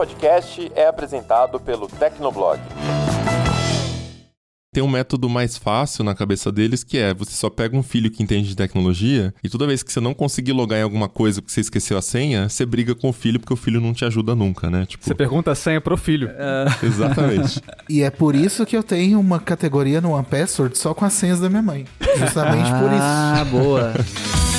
podcast é apresentado pelo Tecnoblog. Tem um método mais fácil na cabeça deles que é você só pega um filho que entende de tecnologia e toda vez que você não conseguir logar em alguma coisa porque você esqueceu a senha, você briga com o filho porque o filho não te ajuda nunca, né? Tipo... Você pergunta a senha pro filho. Uh... Exatamente. e é por isso que eu tenho uma categoria no One Password só com as senhas da minha mãe. Justamente ah, por isso. Ah, boa.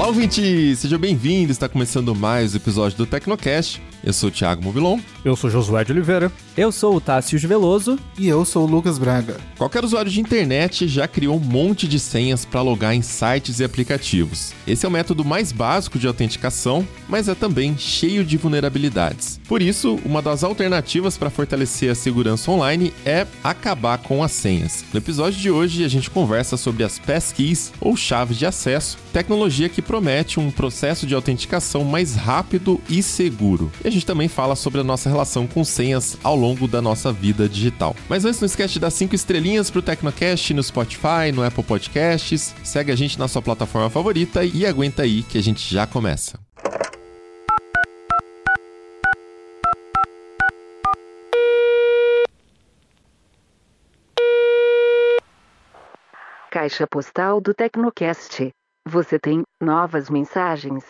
Olá, ouvinte! Seja bem-vindo! Está começando mais um episódio do Tecnocast. Eu sou o Thiago Mobilon. Eu sou Josué de Oliveira. Eu sou o Tássio Veloso. E eu sou o Lucas Braga. Qualquer usuário de internet já criou um monte de senhas para logar em sites e aplicativos. Esse é o método mais básico de autenticação, mas é também cheio de vulnerabilidades. Por isso, uma das alternativas para fortalecer a segurança online é acabar com as senhas. No episódio de hoje, a gente conversa sobre as passkeys ou chaves de acesso, tecnologia que promete um processo de autenticação mais rápido e seguro. E a gente também fala sobre a nossa relação com senhas ao longo da nossa vida digital. Mas antes, não esquece de dar 5 estrelinhas pro Tecnocast no Spotify, no Apple Podcasts. Segue a gente na sua plataforma favorita e aguenta aí que a gente já começa. Caixa postal do Tecnocast. Você tem novas mensagens.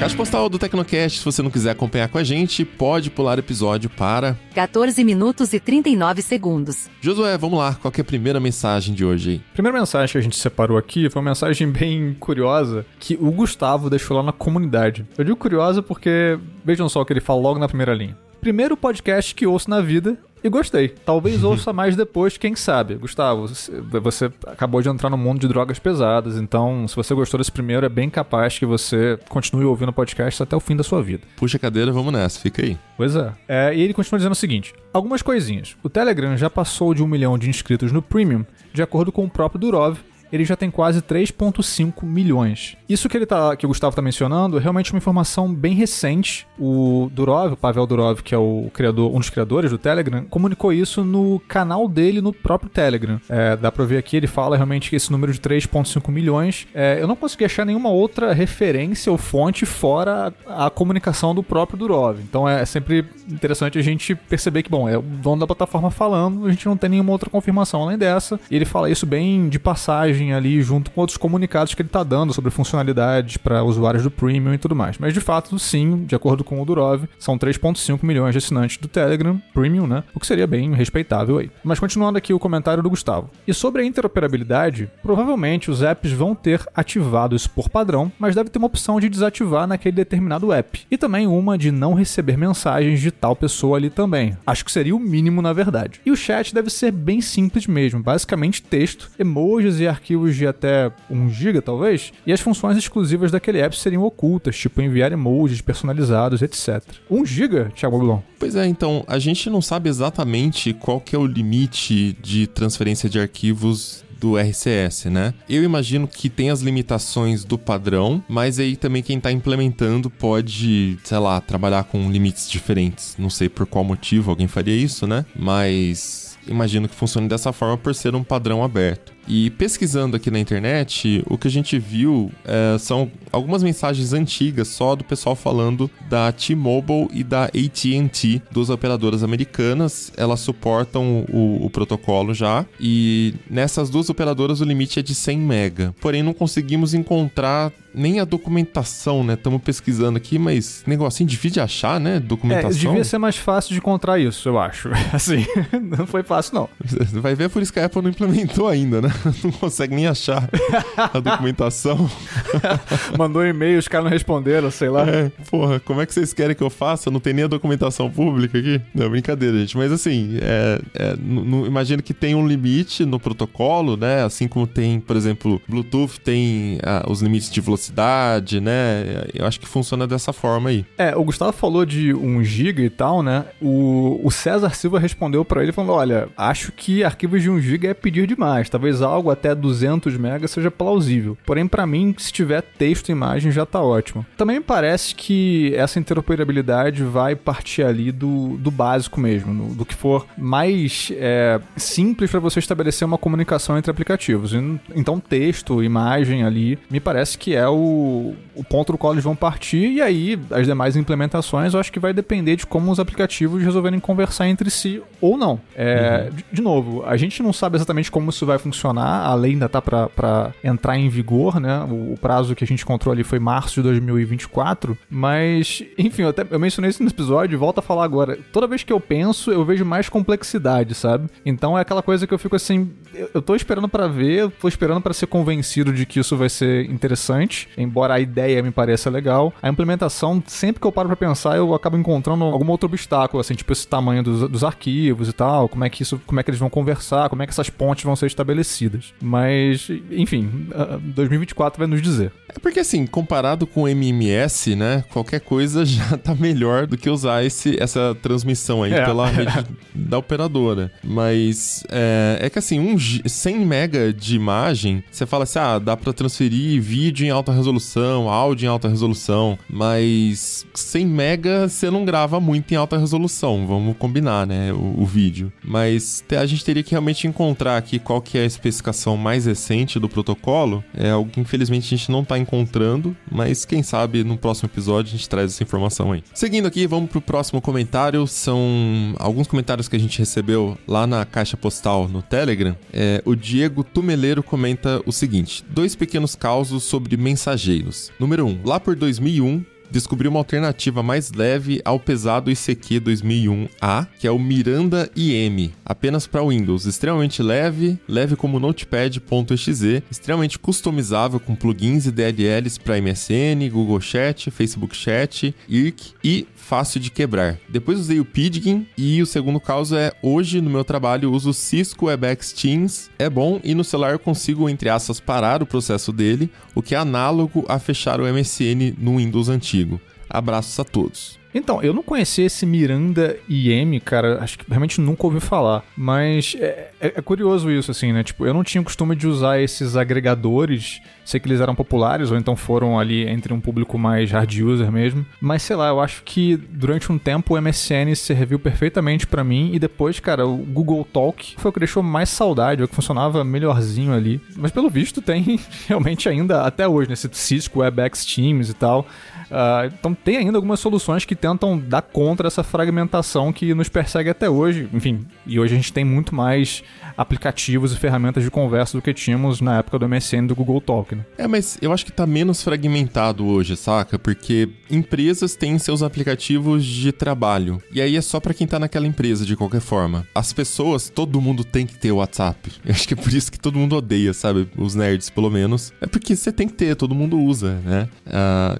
Caixa postal do Tecnocast, se você não quiser acompanhar com a gente, pode pular o episódio para 14 minutos e 39 segundos. Josué, vamos lá, qual é a primeira mensagem de hoje aí? Primeira mensagem que a gente separou aqui foi uma mensagem bem curiosa que o Gustavo deixou lá na comunidade. Eu digo curiosa porque vejam só o que ele fala logo na primeira linha. Primeiro podcast que ouço na vida e gostei. Talvez ouça mais depois, quem sabe. Gustavo, você acabou de entrar no mundo de drogas pesadas, então se você gostou desse primeiro, é bem capaz que você continue ouvindo o podcast até o fim da sua vida. Puxa a cadeira, vamos nessa, fica aí. Pois é. é e ele continua dizendo o seguinte: algumas coisinhas. O Telegram já passou de um milhão de inscritos no Premium, de acordo com o próprio Durov, ele já tem quase 3,5 milhões. Isso que ele tá, que o Gustavo está mencionando é realmente uma informação bem recente. O Durov, o Pavel Durov, que é o criador, um dos criadores do Telegram, comunicou isso no canal dele no próprio Telegram. É, dá para ver aqui, ele fala realmente que esse número de 3,5 milhões. É, eu não consegui achar nenhuma outra referência ou fonte fora a, a comunicação do próprio Durov. Então é sempre interessante a gente perceber que, bom, é o dono da plataforma falando, a gente não tem nenhuma outra confirmação além dessa. E ele fala isso bem de passagem ali junto com outros comunicados que ele está dando sobre funcionalidades para usuários do Premium e tudo mais. Mas de fato, sim, de acordo com o Durov, são 3.5 milhões de assinantes do Telegram Premium, né? O que seria bem respeitável aí. Mas continuando aqui o comentário do Gustavo. E sobre a interoperabilidade, provavelmente os apps vão ter ativado isso por padrão, mas deve ter uma opção de desativar naquele determinado app. E também uma de não receber mensagens de tal pessoa ali também. Acho que seria o mínimo na verdade. E o chat deve ser bem simples mesmo, basicamente texto, emojis e arquivos arquivos de até 1 GB, talvez, e as funções exclusivas daquele app seriam ocultas, tipo enviar emojis personalizados, etc. 1 GB, Thiago Blon? Pois é, então, a gente não sabe exatamente qual que é o limite de transferência de arquivos do RCS, né? Eu imagino que tem as limitações do padrão, mas aí também quem está implementando pode, sei lá, trabalhar com limites diferentes. Não sei por qual motivo alguém faria isso, né? Mas imagino que funcione dessa forma por ser um padrão aberto. E pesquisando aqui na internet, o que a gente viu é, são algumas mensagens antigas só do pessoal falando da T-Mobile e da AT&T, duas operadoras americanas. Elas suportam o, o, protocolo já e nessas duas operadoras o limite é de 100 mega. Porém, não conseguimos encontrar nem a documentação, né? Estamos pesquisando aqui, mas negocinho difícil de achar, né? Documentação. É, devia ser mais fácil de encontrar isso, eu acho. Assim, não foi fácil, não. Vai ver por isso que a Apple não implementou ainda, né? não consegue nem achar a documentação. Mandou e-mail, os caras não responderam, sei lá. É, porra, como é que vocês querem que eu faça? Não tem nem a documentação pública aqui? Não, brincadeira, gente. Mas assim, é, é, imagino que tem um limite no protocolo, né? Assim como tem, por exemplo, Bluetooth tem ah, os limites de velocidade né? Eu acho que funciona dessa forma aí. É, o Gustavo falou de 1 GB e tal, né? O, o César Silva respondeu pra ele falando: Olha, acho que arquivos de 1 GB é pedir demais. Talvez algo até 200 MB seja plausível. Porém, pra mim, se tiver texto e imagem já tá ótimo. Também me parece que essa interoperabilidade vai partir ali do, do básico mesmo, no- do que for mais é, simples pra você estabelecer uma comunicação entre aplicativos. Então, texto, imagem ali, me parece que é o, o ponto do qual eles vão partir. E aí, as demais implementações, eu acho que vai depender de como os aplicativos resolverem conversar entre si ou não. É, de, de novo, a gente não sabe exatamente como isso vai funcionar, a lei ainda tá pra entrar em vigor, né? O, o prazo que a gente encontrou ali foi março de 2024, mas, enfim, eu, até, eu mencionei isso no episódio e volto a falar agora. Toda vez que eu penso, eu vejo mais complexidade, sabe? Então é aquela coisa que eu fico assim, eu, eu tô esperando pra ver, tô esperando pra ser convencido de que isso vai ser interessante, embora a ideia me pareça legal. A implementação, sempre que eu paro pra pensar, eu acabo encontrando algum outro obstáculo, assim, tipo esse tamanho dos, dos arquivos e tal, como é que isso, como é que eles vão conversar, como é que essas pontes vão ser estabelecidas. Mas, enfim, ah, 2024 vai nos dizer. É porque assim, comparado com o MMS, né? Qualquer coisa já tá melhor do que usar esse, essa transmissão aí É. pela rede da operadora. Mas é, é que assim, um, G- 100 mega de imagem, você fala assim, ah, dá pra transferir vídeo em alta resolução, áudio em alta resolução, mas 100 mega você não grava muito em alta resolução, vamos combinar, né, o, o vídeo. Mas a gente teria que realmente encontrar aqui qual que é a especificação mais recente do protocolo, é algo que infelizmente a gente não tá encontrando, mas quem sabe no próximo episódio a gente traz essa informação aí. Seguindo aqui, vamos pro próximo comentário, são alguns comentários que a gente recebeu lá na caixa postal no Telegram. É, o Diego Tumeleiro comenta o seguinte: dois pequenos causos sobre mensageiros. Número 1, um, lá por 2001, descobri uma alternativa mais leve ao pesado ICQ 2001A, que é o Miranda IM, apenas para Windows, extremamente leve, leve como Notepad.exe, extremamente customizável com plugins e DLLs para MSN, Google Chat, Facebook Chat, IRC e fácil de quebrar. Depois usei o Pidgin e o segundo caso é hoje no meu trabalho uso Cisco WebEx Teams, é bom e no celular eu consigo entre aspas parar o processo dele, o que é análogo a fechar o MSN no Windows antigo. Abraços a todos. Então, eu não conhecia esse Miranda IM, cara, acho que realmente nunca ouvi falar. Mas é, é- é curioso isso, assim, né? Tipo, eu não tinha costume de usar esses agregadores, sei que eles eram populares, ou então foram ali entre um público mais hard user mesmo. Mas sei lá, eu acho que durante um tempo o MSN serviu perfeitamente pra mim, e depois, cara, o Google Talk foi o que deixou mais saudade, é o que funcionava melhorzinho ali. Mas pelo visto tem realmente ainda, até hoje, nesse Cisco WebEx Teams e tal. Ah, então tem ainda algumas soluções que tentam dar contra essa fragmentação que nos persegue até hoje. Enfim, e hoje a gente tem muito mais aplicativos e ferramentas de conversa do que tínhamos na época do MSN e do Google Talk. Né? É, mas eu acho que tá menos fragmentado hoje, saca? Porque empresas têm seus aplicativos de trabalho. E aí é só pra quem tá naquela empresa, de qualquer forma. As pessoas, todo mundo tem que ter o WhatsApp. Eu acho que é por isso que todo mundo odeia, sabe? Os nerds, pelo menos. É porque você tem que ter, todo mundo usa, né?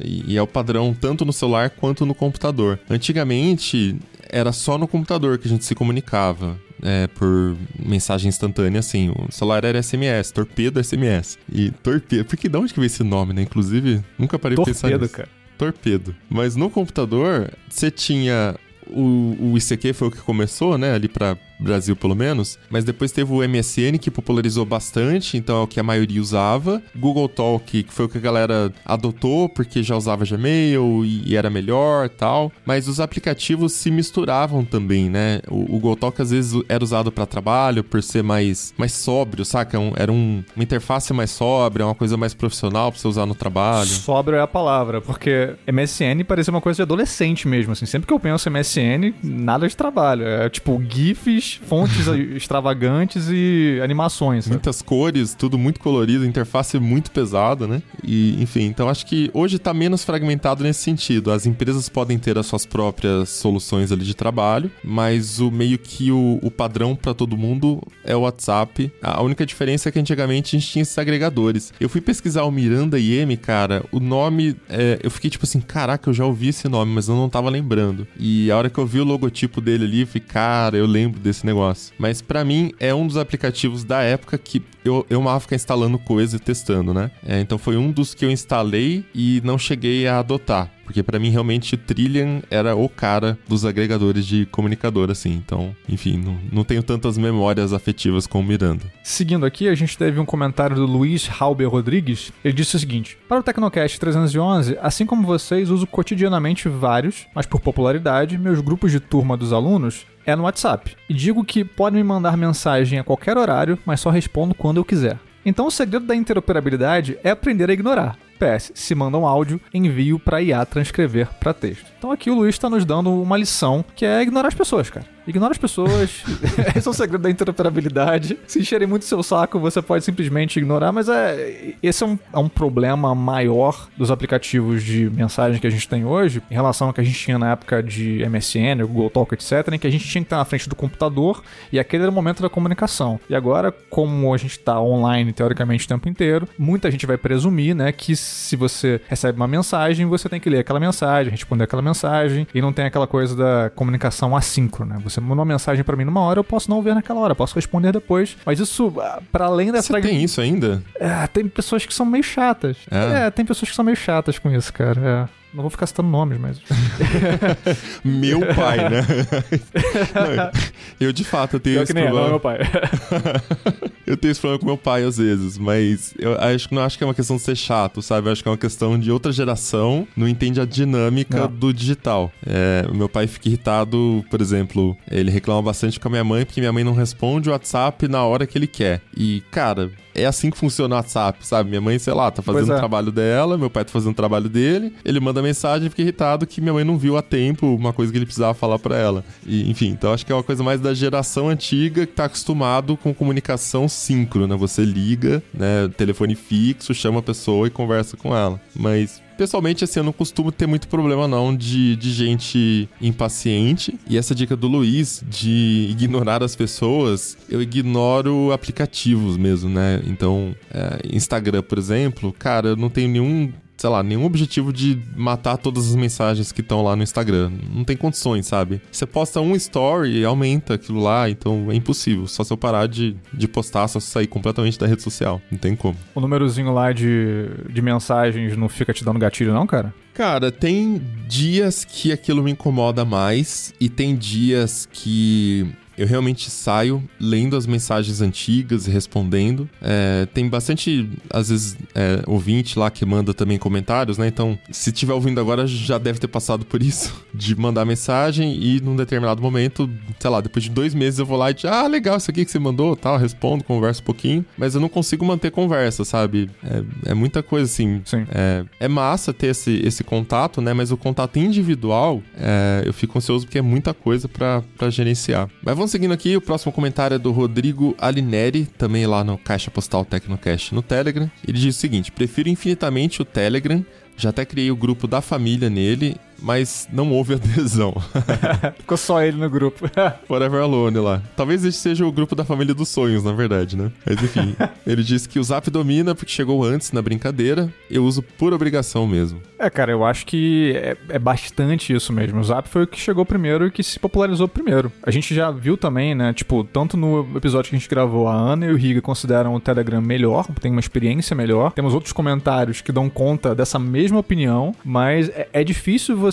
E, e é o padrão tanto no celular quanto no computador. Antigamente, era só no computador que a gente se comunicava. É, por mensagem instantânea, assim. O celular era SMS, torpedo SMS. E torpedo. Porque de onde que veio esse nome, né? Inclusive, nunca parei pra pensar Torpedo, nisso. cara. Torpedo. Mas no computador, você tinha. O, o ICQ foi o que começou, né? Ali pra Brasil, pelo menos. Mas depois teve o MSN, que popularizou bastante, então é o que a maioria usava. Google Talk, que foi o que a galera adotou, porque já usava Gmail e, era melhor tal. Mas os aplicativos se misturavam também, né? O, Google Talk às vezes era usado para trabalho, por ser mais, mais sóbrio, saca? Era um- uma interface mais sóbria, uma coisa mais profissional pra você usar no trabalho. Sobra é a palavra, porque MSN parecia uma coisa de adolescente mesmo, assim. Sempre que eu penso em MSN, nada de trabalho. É tipo GIFs, fontes extravagantes e animações. né? Muitas cores, tudo muito colorido, interface muito pesada, né? E, enfim, então acho que hoje tá menos fragmentado nesse sentido. As empresas podem ter as suas próprias soluções ali de trabalho, mas o meio que o, o padrão pra todo mundo é o WhatsApp. A única diferença é que antigamente a gente tinha esses agregadores. Eu fui pesquisar o Miranda IM, cara, o nome, é, eu fiquei tipo assim, caraca, eu já ouvi esse nome, mas eu não tava lembrando. E a hora que eu vi o logotipo dele ali, eu falei, cara, eu lembro desse esse negócio. Mas pra mim é um dos aplicativos da época que eu, eu amava ficar instalando coisa e testando, né? É, então foi um dos que eu instalei e não cheguei a adotar. Porque pra mim realmente o Trillian era o cara dos agregadores de comunicador, assim. Então, enfim, não, não tenho tantas memórias afetivas com o Miranda. Seguindo aqui, a gente teve um comentário do Luiz Halber Rodrigues. Ele disse o seguinte: Para o Tecnocast 311, assim como vocês, uso cotidianamente vários, mas por popularidade, meus grupos de turma dos alunos é no WhatsApp. E digo que podem me mandar mensagem a qualquer horário, mas só respondo quando eu quiser. Então o segredo da interoperabilidade é aprender a ignorar. PS, se manda um áudio, envio para IA transcrever para texto. Então aqui o Luiz está nos dando uma lição que é ignorar as pessoas, cara. Ignora as pessoas. Esse é o segredo da interoperabilidade. Se encherem muito seu saco, você pode simplesmente ignorar, mas é esse é um, é um problema maior dos aplicativos de mensagem que a gente tem hoje, em relação ao que a gente tinha na época de MSN, Google Talk, etc., em que a gente tinha que estar na frente do computador e aquele era o momento da comunicação. E agora, como a gente está online teoricamente o tempo inteiro, muita gente vai presumir, né, que se você recebe uma mensagem, você tem que ler aquela mensagem, responder aquela mensagem, e não tem aquela coisa da comunicação assíncrona. Você manda uma mensagem pra mim numa hora, eu posso não ver naquela hora, posso responder depois. Mas isso, ah, pra além dessa. Você tem isso ainda? É, tem pessoas que são meio chatas. É? É, tem pessoas que são meio chatas com isso, cara. É. Não vou ficar citando nomes, mas. Meu pai, né? Não, eu de fato tenho Pior esse que nem é, não é problema. meu pai. eu tenho esse problema com meu pai às vezes, mas eu acho que não acho que é uma questão de ser chato, sabe? Eu acho que é uma questão de outra geração não entende a dinâmica Não. do digital. É, o meu pai fica irritado, por exemplo, ele reclama bastante com a minha mãe porque minha mãe não responde o WhatsApp na hora que ele quer. E, cara, é assim que funciona o WhatsApp, sabe? Minha mãe, sei lá, tá fazendo Pois é. o trabalho dela, meu pai tá fazendo o trabalho dele, ele manda mensagem e fica irritado que minha mãe não viu a tempo uma coisa que ele precisava falar pra ela. E, enfim, então acho que é uma coisa mais da geração antiga que tá acostumado com comunicação síncrona. Você liga, né, telefone fixo, chama a pessoa e conversa com ela. Mas Pessoalmente, assim, eu não costumo ter muito problema, não, de, de gente impaciente. E essa dica do Luiz de ignorar as pessoas, eu ignoro aplicativos mesmo, né? Então, é, Instagram, por exemplo, cara, eu não tenho nenhum sei lá, nenhum objetivo de matar todas as mensagens que estão lá no Instagram. Não tem condições, sabe? Você posta um story e aumenta aquilo lá, então é impossível. Só se eu parar de, de postar, só se sair completamente da rede social. Não tem como. O númerozinho lá de, de mensagens não fica te dando gatilho, não, cara? Cara, tem dias que aquilo me incomoda mais e tem dias que eu realmente saio lendo as mensagens antigas e respondendo. É, tem bastante, às vezes, é, ouvinte lá que manda também comentários, né? Então, se tiver ouvindo agora, já deve ter passado por isso, de mandar mensagem e num determinado momento, sei lá, depois de dois meses eu vou lá e digo, ah, legal, isso aqui que você mandou, tal, respondo, converso um pouquinho, mas eu não consigo manter conversa, sabe? É, é muita coisa assim. Sim. É, é massa ter esse, esse contato, né? Mas o contato individual, é, eu fico ansioso porque é muita coisa pra, pra gerenciar. Mas vamos seguindo aqui, o próximo comentário é do Rodrigo Alineri, também lá no Caixa Postal Tecnocast no Telegram. Ele diz o seguinte: prefiro infinitamente o Telegram. Já até criei o grupo da família nele, mas não houve adesão. Ficou só ele no grupo. Forever Alone lá. Talvez esse seja o grupo da família dos sonhos, na verdade, né? Mas enfim, ele disse que o Zap domina porque chegou antes na brincadeira. Eu uso por obrigação mesmo. É, cara, eu acho que é, é bastante isso mesmo. O Zap foi o que chegou primeiro e que se popularizou primeiro. A gente já viu também, né? Tipo, tanto no episódio que a gente gravou, a Ana e o Riga consideram o Telegram melhor, tem uma experiência melhor. Temos outros comentários que dão conta dessa mesma opinião, mas é, é difícil você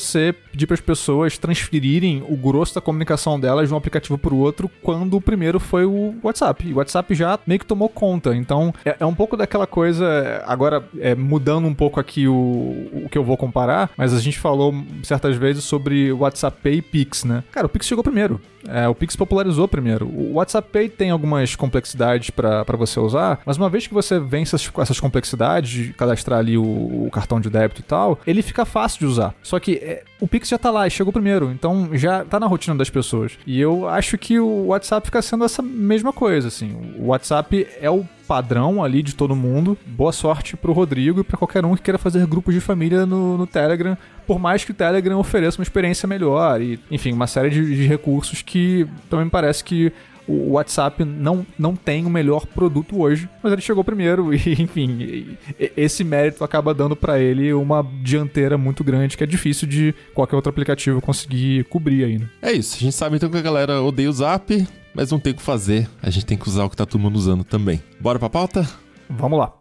pedir para as pessoas transferirem o grosso da comunicação delas de um aplicativo para o outro quando o primeiro foi o WhatsApp. E o WhatsApp já meio que tomou conta. Então, é, é um pouco daquela coisa. Agora, é, mudando um pouco aqui o, o que eu vou comparar, mas a gente falou certas vezes sobre WhatsApp Pay e Pix, né? Cara, o Pix chegou primeiro. É, o Pix popularizou primeiro. O WhatsApp Pay tem algumas complexidades para você usar, mas uma vez que você vence essas, essas complexidades de cadastrar ali o, o cartão de débito e tal, ele fica fácil de usar. Só que é, o Pix já tá lá chegou primeiro, então já tá na rotina das pessoas. E eu acho que o WhatsApp fica sendo essa mesma coisa, assim. O WhatsApp é o padrão ali de todo mundo. Boa sorte pro Rodrigo e pra qualquer um que queira fazer grupos de família no, no Telegram, por mais que o Telegram ofereça uma experiência melhor e, enfim, uma série de, de recursos que também me parece que o WhatsApp não, não tem o melhor produto hoje, mas ele chegou primeiro e, enfim, esse mérito acaba dando pra ele uma dianteira muito grande que é difícil de qualquer outro aplicativo conseguir cobrir aí, né? É isso, a gente sabe então que a galera odeia o Zap. mas não tem o que fazer, a gente tem que usar o que tá todo mundo usando também. Bora pra pauta? Vamos lá.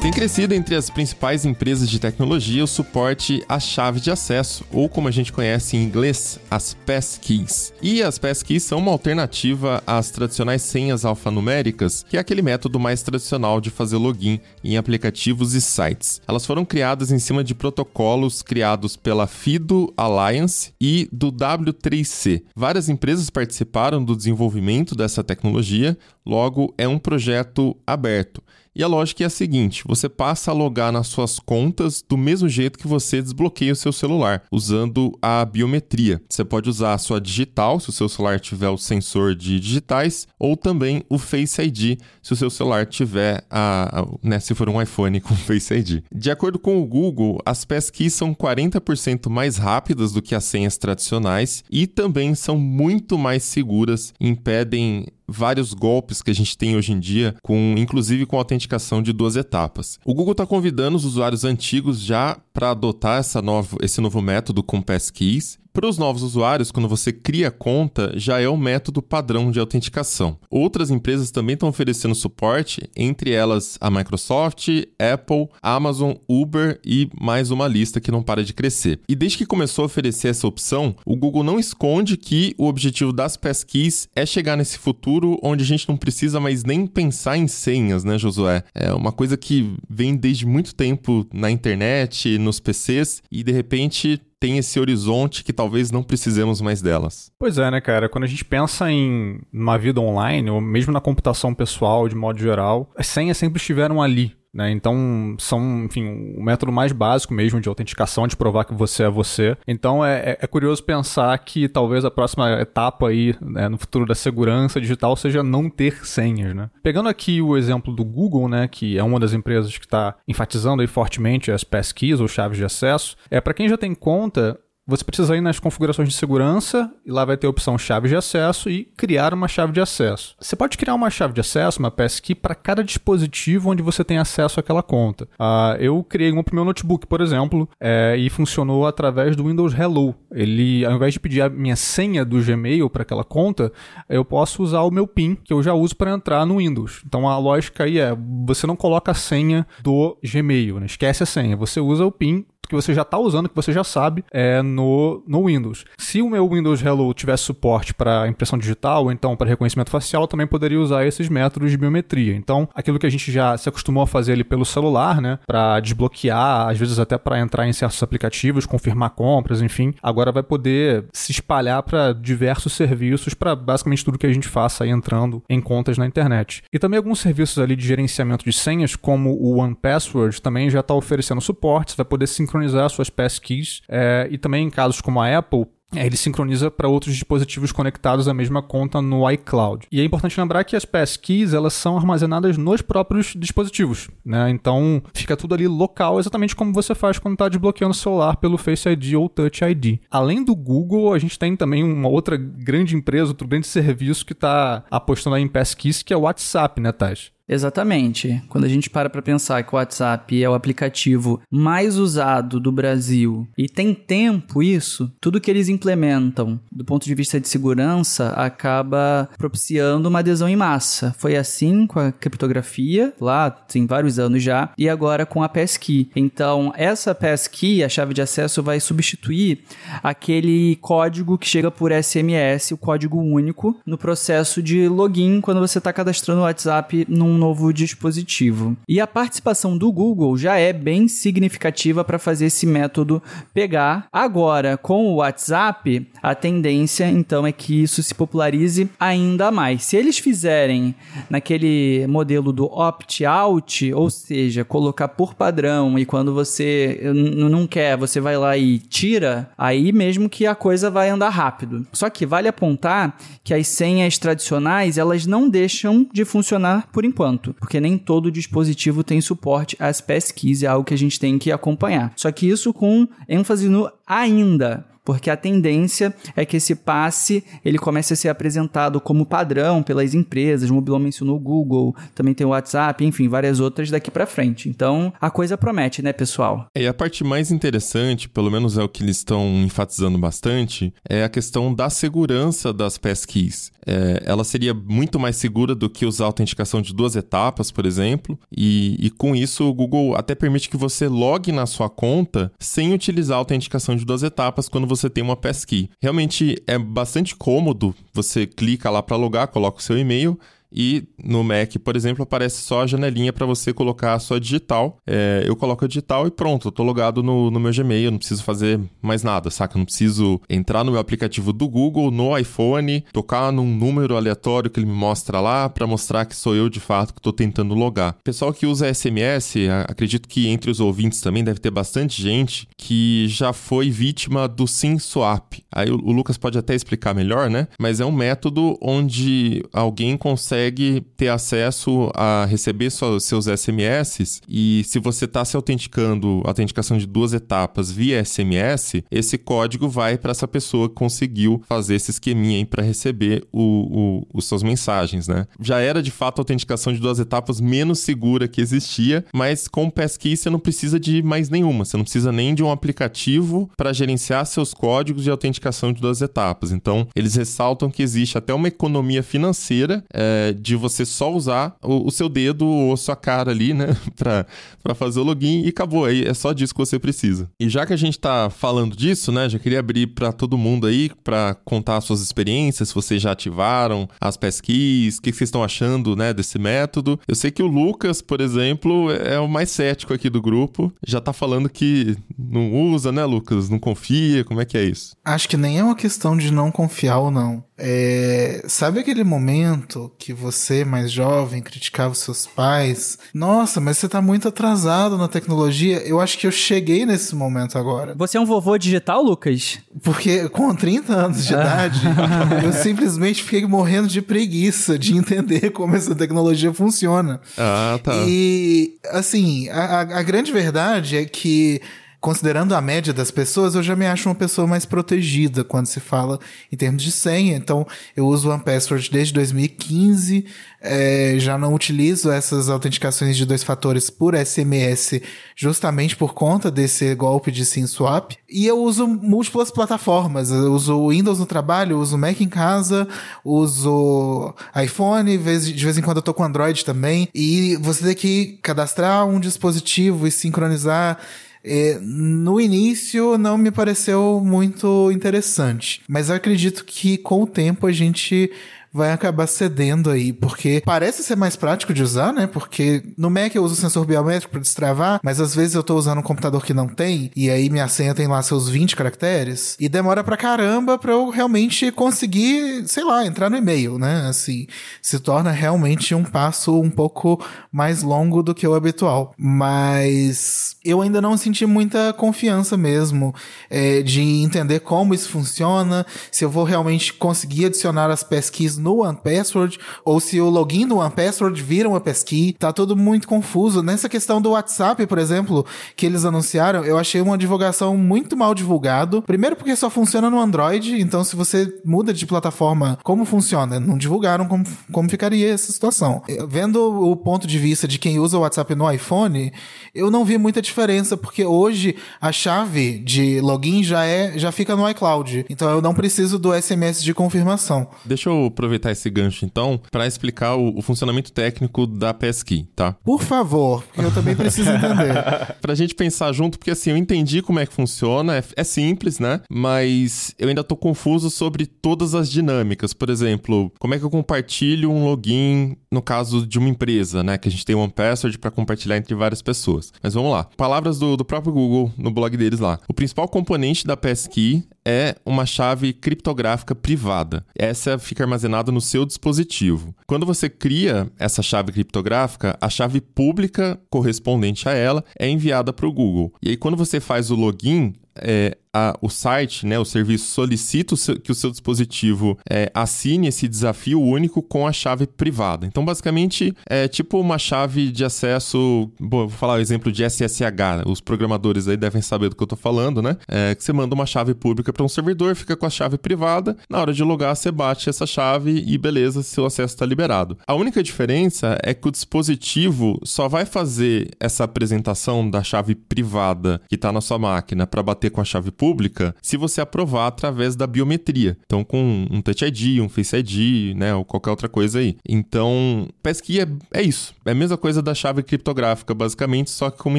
Tem crescido entre as principais empresas de tecnologia o suporte à chave de acesso, ou como a gente conhece em inglês, as passkeys. E as passkeys são uma alternativa às tradicionais senhas alfanuméricas, que é aquele método mais tradicional de fazer login em aplicativos e sites. Elas foram criadas em cima de protocolos criados pela FIDO Alliance e do W3C. Várias empresas participaram do desenvolvimento dessa tecnologia, logo é um projeto aberto. E a lógica é a seguinte: você passa a logar nas suas contas do mesmo jeito que você desbloqueia o seu celular, usando a biometria. Você pode usar a sua digital, se o seu celular tiver o sensor de digitais, ou também o Face ID, se o seu celular tiver a, a né, se for um iPhone com Face ID. De acordo com o Google, as passkeys são 40% mais rápidas do que as senhas tradicionais e também são muito mais seguras, impedem vários golpes que a gente tem hoje em dia, com inclusive com autenticação de duas etapas. O Google está convidando os usuários antigos já para adotar essa novo, esse novo método com passkeys para os novos usuários, quando você cria conta, já é o método padrão de autenticação. Outras empresas também estão oferecendo suporte, entre elas a Microsoft, Apple, Amazon, Uber e mais uma lista que não para de crescer. E desde que começou a oferecer essa opção, o Google não esconde que o objetivo das passkeys é chegar nesse futuro onde a gente não precisa mais nem pensar em senhas, né, Josué? É uma coisa que vem desde muito tempo na internet, nos PCs e de repente tem esse horizonte que talvez não precisemos mais delas. Pois é, né, cara? Quando a gente pensa em uma vida online, ou mesmo na computação pessoal, de modo geral, as senhas sempre estiveram ali. Né? Então, são, enfim, o método mais básico mesmo de autenticação, de provar que você é você. Então, é, é curioso pensar que talvez a próxima etapa aí, né, no futuro da segurança digital, seja não ter senhas, né? Pegando aqui o exemplo do Google, né, que é uma das empresas que está enfatizando aí fortemente as passkeys ou chaves de acesso, é para quem já tem conta, você precisa ir nas configurações de segurança e lá vai ter a opção chave de acesso e criar uma chave de acesso. Você pode criar uma chave de acesso, uma passkey, para cada dispositivo onde você tem acesso àquela conta. Uh, eu criei uma para o meu notebook, por exemplo, é, e funcionou através do Windows Hello. Ele, ao invés de pedir a minha senha do Gmail para aquela conta, eu posso usar o meu PIN, que eu já uso para entrar no Windows. Então a lógica aí é: você não coloca a senha do Gmail, né? esquece a senha, você usa o PIN que você já está usando, que você já sabe, é no, no Windows. Se o meu Windows Hello tivesse suporte para impressão digital, ou então para reconhecimento facial, também poderia usar esses métodos de biometria. Então, aquilo que a gente já se acostumou a fazer ali pelo celular, né, para desbloquear, às vezes até para entrar em certos aplicativos, confirmar compras, enfim, agora vai poder se espalhar para diversos serviços, para basicamente tudo que a gente faça aí entrando em contas na internet. E também alguns serviços ali de gerenciamento de senhas, como o One Password, também já está oferecendo suporte, você vai poder sincronizar sincronizar suas passkeys é, e também em casos como a Apple, é, ele sincroniza para outros dispositivos conectados à mesma conta no iCloud. E é importante lembrar que as passkeys elas são armazenadas nos próprios dispositivos, né? Então fica tudo ali local, exatamente como você faz quando está desbloqueando o celular pelo Face ID ou Touch ID. Além do Google, a gente tem também uma outra grande empresa, outro grande serviço que está apostando em passkeys, que é o WhatsApp, né, Taz? Exatamente. Quando a gente para para pensar que o WhatsApp é o aplicativo mais usado do Brasil e tem tempo isso, tudo que eles implementam do ponto de vista de segurança acaba propiciando uma adesão em massa. Foi assim com a criptografia, lá tem vários anos já, e agora com a passkey. Então, essa passkey, a chave de acesso, vai substituir aquele código que chega por SMS, o código único, no processo de login quando você está cadastrando o WhatsApp num novo dispositivo. E a participação do Google já é bem significativa para fazer esse método pegar. Agora, com o WhatsApp, a tendência então é que isso se popularize ainda mais. Se eles fizerem naquele modelo do opt-out, ou seja, colocar por padrão e quando você não quer, você vai lá e tira, aí mesmo que a coisa vai andar rápido. Só que vale apontar que as senhas tradicionais, elas não deixam de funcionar por enquanto enquanto, porque nem todo dispositivo tem suporte às passkeys, é algo que a gente tem que acompanhar. Só que isso com ênfase no ainda, porque a tendência é que esse passe ele comece a ser apresentado como padrão pelas empresas. O mencionou o Google, também tem o WhatsApp, enfim, várias outras daqui para frente. Então, a coisa promete, né, pessoal? E a parte mais interessante, pelo menos é o que eles estão enfatizando bastante, é a questão da segurança das passkeys. É, ela seria muito mais segura do que usar a autenticação de duas etapas, por exemplo, e, e com isso o Google até permite que você logue na sua conta sem utilizar a autenticação de duas etapas quando você tem uma passkey. Realmente é bastante cômodo, você clica lá para logar, coloca o seu e-mail e no Mac, por exemplo, aparece só a janelinha para você colocar a sua digital. É, eu coloco a digital e pronto, eu tô logado no, no meu Gmail, não preciso fazer mais nada, saca? Eu não preciso entrar no meu aplicativo do Google, no iPhone, tocar num número aleatório que ele me mostra lá para mostrar que sou eu de fato que tô tentando logar. Pessoal que usa SMS, acredito que entre os ouvintes também deve ter bastante gente que já foi vítima do SIM swap. Aí o, o Lucas pode até explicar melhor, né? Mas é um método onde alguém consegue consegue ter acesso a receber seus SMS e se você está se autenticando, autenticação de duas etapas via SMS, esse código vai para essa pessoa que conseguiu fazer esse esqueminha para receber o, o, os suas mensagens, né? Já era de fato a autenticação de duas etapas menos segura que existia, mas com o Passkey você não precisa de mais nenhuma, você não precisa nem de um aplicativo para gerenciar seus códigos de autenticação de duas etapas. Então, eles ressaltam que existe até uma economia financeira é, de você só usar o, o, seu dedo ou sua cara ali, né, pra, fazer o login e acabou. Aí é só disso que você precisa. E já que a gente tá falando disso, né, já queria abrir para todo mundo aí para contar suas experiências, se vocês já ativaram as pesquisas, o que vocês estão achando, né, desse método. Eu sei que o Lucas, por exemplo, é o mais cético aqui do grupo, já tá falando que não usa, né, Lucas? Não confia, como é que é isso? Acho que nem é uma questão de não confiar ou não. É... Sabe aquele momento que você, mais jovem, criticava os seus pais. Nossa, mas você tá muito atrasado na tecnologia. Eu acho que eu cheguei nesse momento agora. Você é um vovô digital, Lucas? Porque com 30 anos de idade, eu simplesmente fiquei morrendo de preguiça de entender como essa tecnologia funciona. Ah, tá. E, assim, a, a grande verdade é que considerando a média das pessoas, eu já me acho uma pessoa mais protegida quando se fala em termos de senha. Então, eu uso o OnePassword desde 2015, é, já não utilizo essas autenticações de dois fatores por SMS, justamente por conta desse golpe de SIM swap. E eu uso múltiplas plataformas. Eu uso Windows no trabalho, uso Mac em casa, uso iPhone, de vez em quando eu tô com Android também. E você tem que cadastrar um dispositivo e sincronizar é, no início não me pareceu muito interessante, mas eu acredito que com o tempo a gente vai acabar cedendo aí, porque parece ser mais prático de usar, né? Porque no Mac eu uso o sensor biométrico para destravar, mas às vezes eu tô usando um computador que não tem, e aí minha senha tem lá seus 20 caracteres, e demora pra caramba pra eu realmente conseguir, sei lá, entrar no e-mail, né? Assim, se torna realmente um passo um pouco mais longo do que o habitual. Mas eu ainda não senti muita confiança mesmo é, de entender como isso funciona, se eu vou realmente conseguir adicionar as pesquisas no OnePassword, ou se o login do OnePassword vira uma pesquisa. Tá tudo muito confuso. Nessa questão do WhatsApp, por exemplo, que eles anunciaram, eu achei uma divulgação muito mal divulgado. Primeiro porque só funciona no Android, então se você muda de plataforma, como funciona? Não divulgaram como, como ficaria essa situação. Vendo o ponto de vista de quem usa o WhatsApp no iPhone, eu não vi muita diferença, porque hoje a chave de login já é já fica no iCloud. Então eu não preciso do SMS de confirmação. Deixa eu aproveitar esse gancho, então, para explicar o, o, funcionamento técnico da Passkey, tá? Por favor, porque eu também preciso entender. pra gente pensar junto, porque assim, eu entendi como é que funciona, é, é simples, né? Mas eu ainda tô confuso sobre todas as dinâmicas. Por exemplo, como é que eu compartilho um login no caso de uma empresa, né? Que a gente tem um password para compartilhar entre várias pessoas. Mas vamos lá. Palavras do, do próprio Google no blog deles lá. O principal componente da Passkey é uma chave criptográfica privada. Essa fica armazenada no seu dispositivo. Quando você cria essa chave criptográfica, a chave pública correspondente a ela é enviada para o Google. E aí, quando você faz o login, é, a, o site, né, o serviço solicita o seu, que o seu dispositivo é, assine esse desafio único com a chave privada. Então, basicamente, é tipo uma chave de acesso. Bom, vou falar o exemplo de SSH. Os programadores aí devem saber do que eu tô falando, né? É, que você manda uma chave pública para um servidor, fica com a chave privada. Na hora de logar, você bate essa chave e beleza, seu acesso está liberado. A única diferença é que o dispositivo só vai fazer essa apresentação da chave privada que está na sua máquina para bater com a chave pública se você aprovar através da biometria. Então, com um Touch ID, um Face ID, né, ou qualquer outra coisa aí. Então, Passkey é, é isso. É a mesma coisa da chave criptográfica, basicamente, só que com uma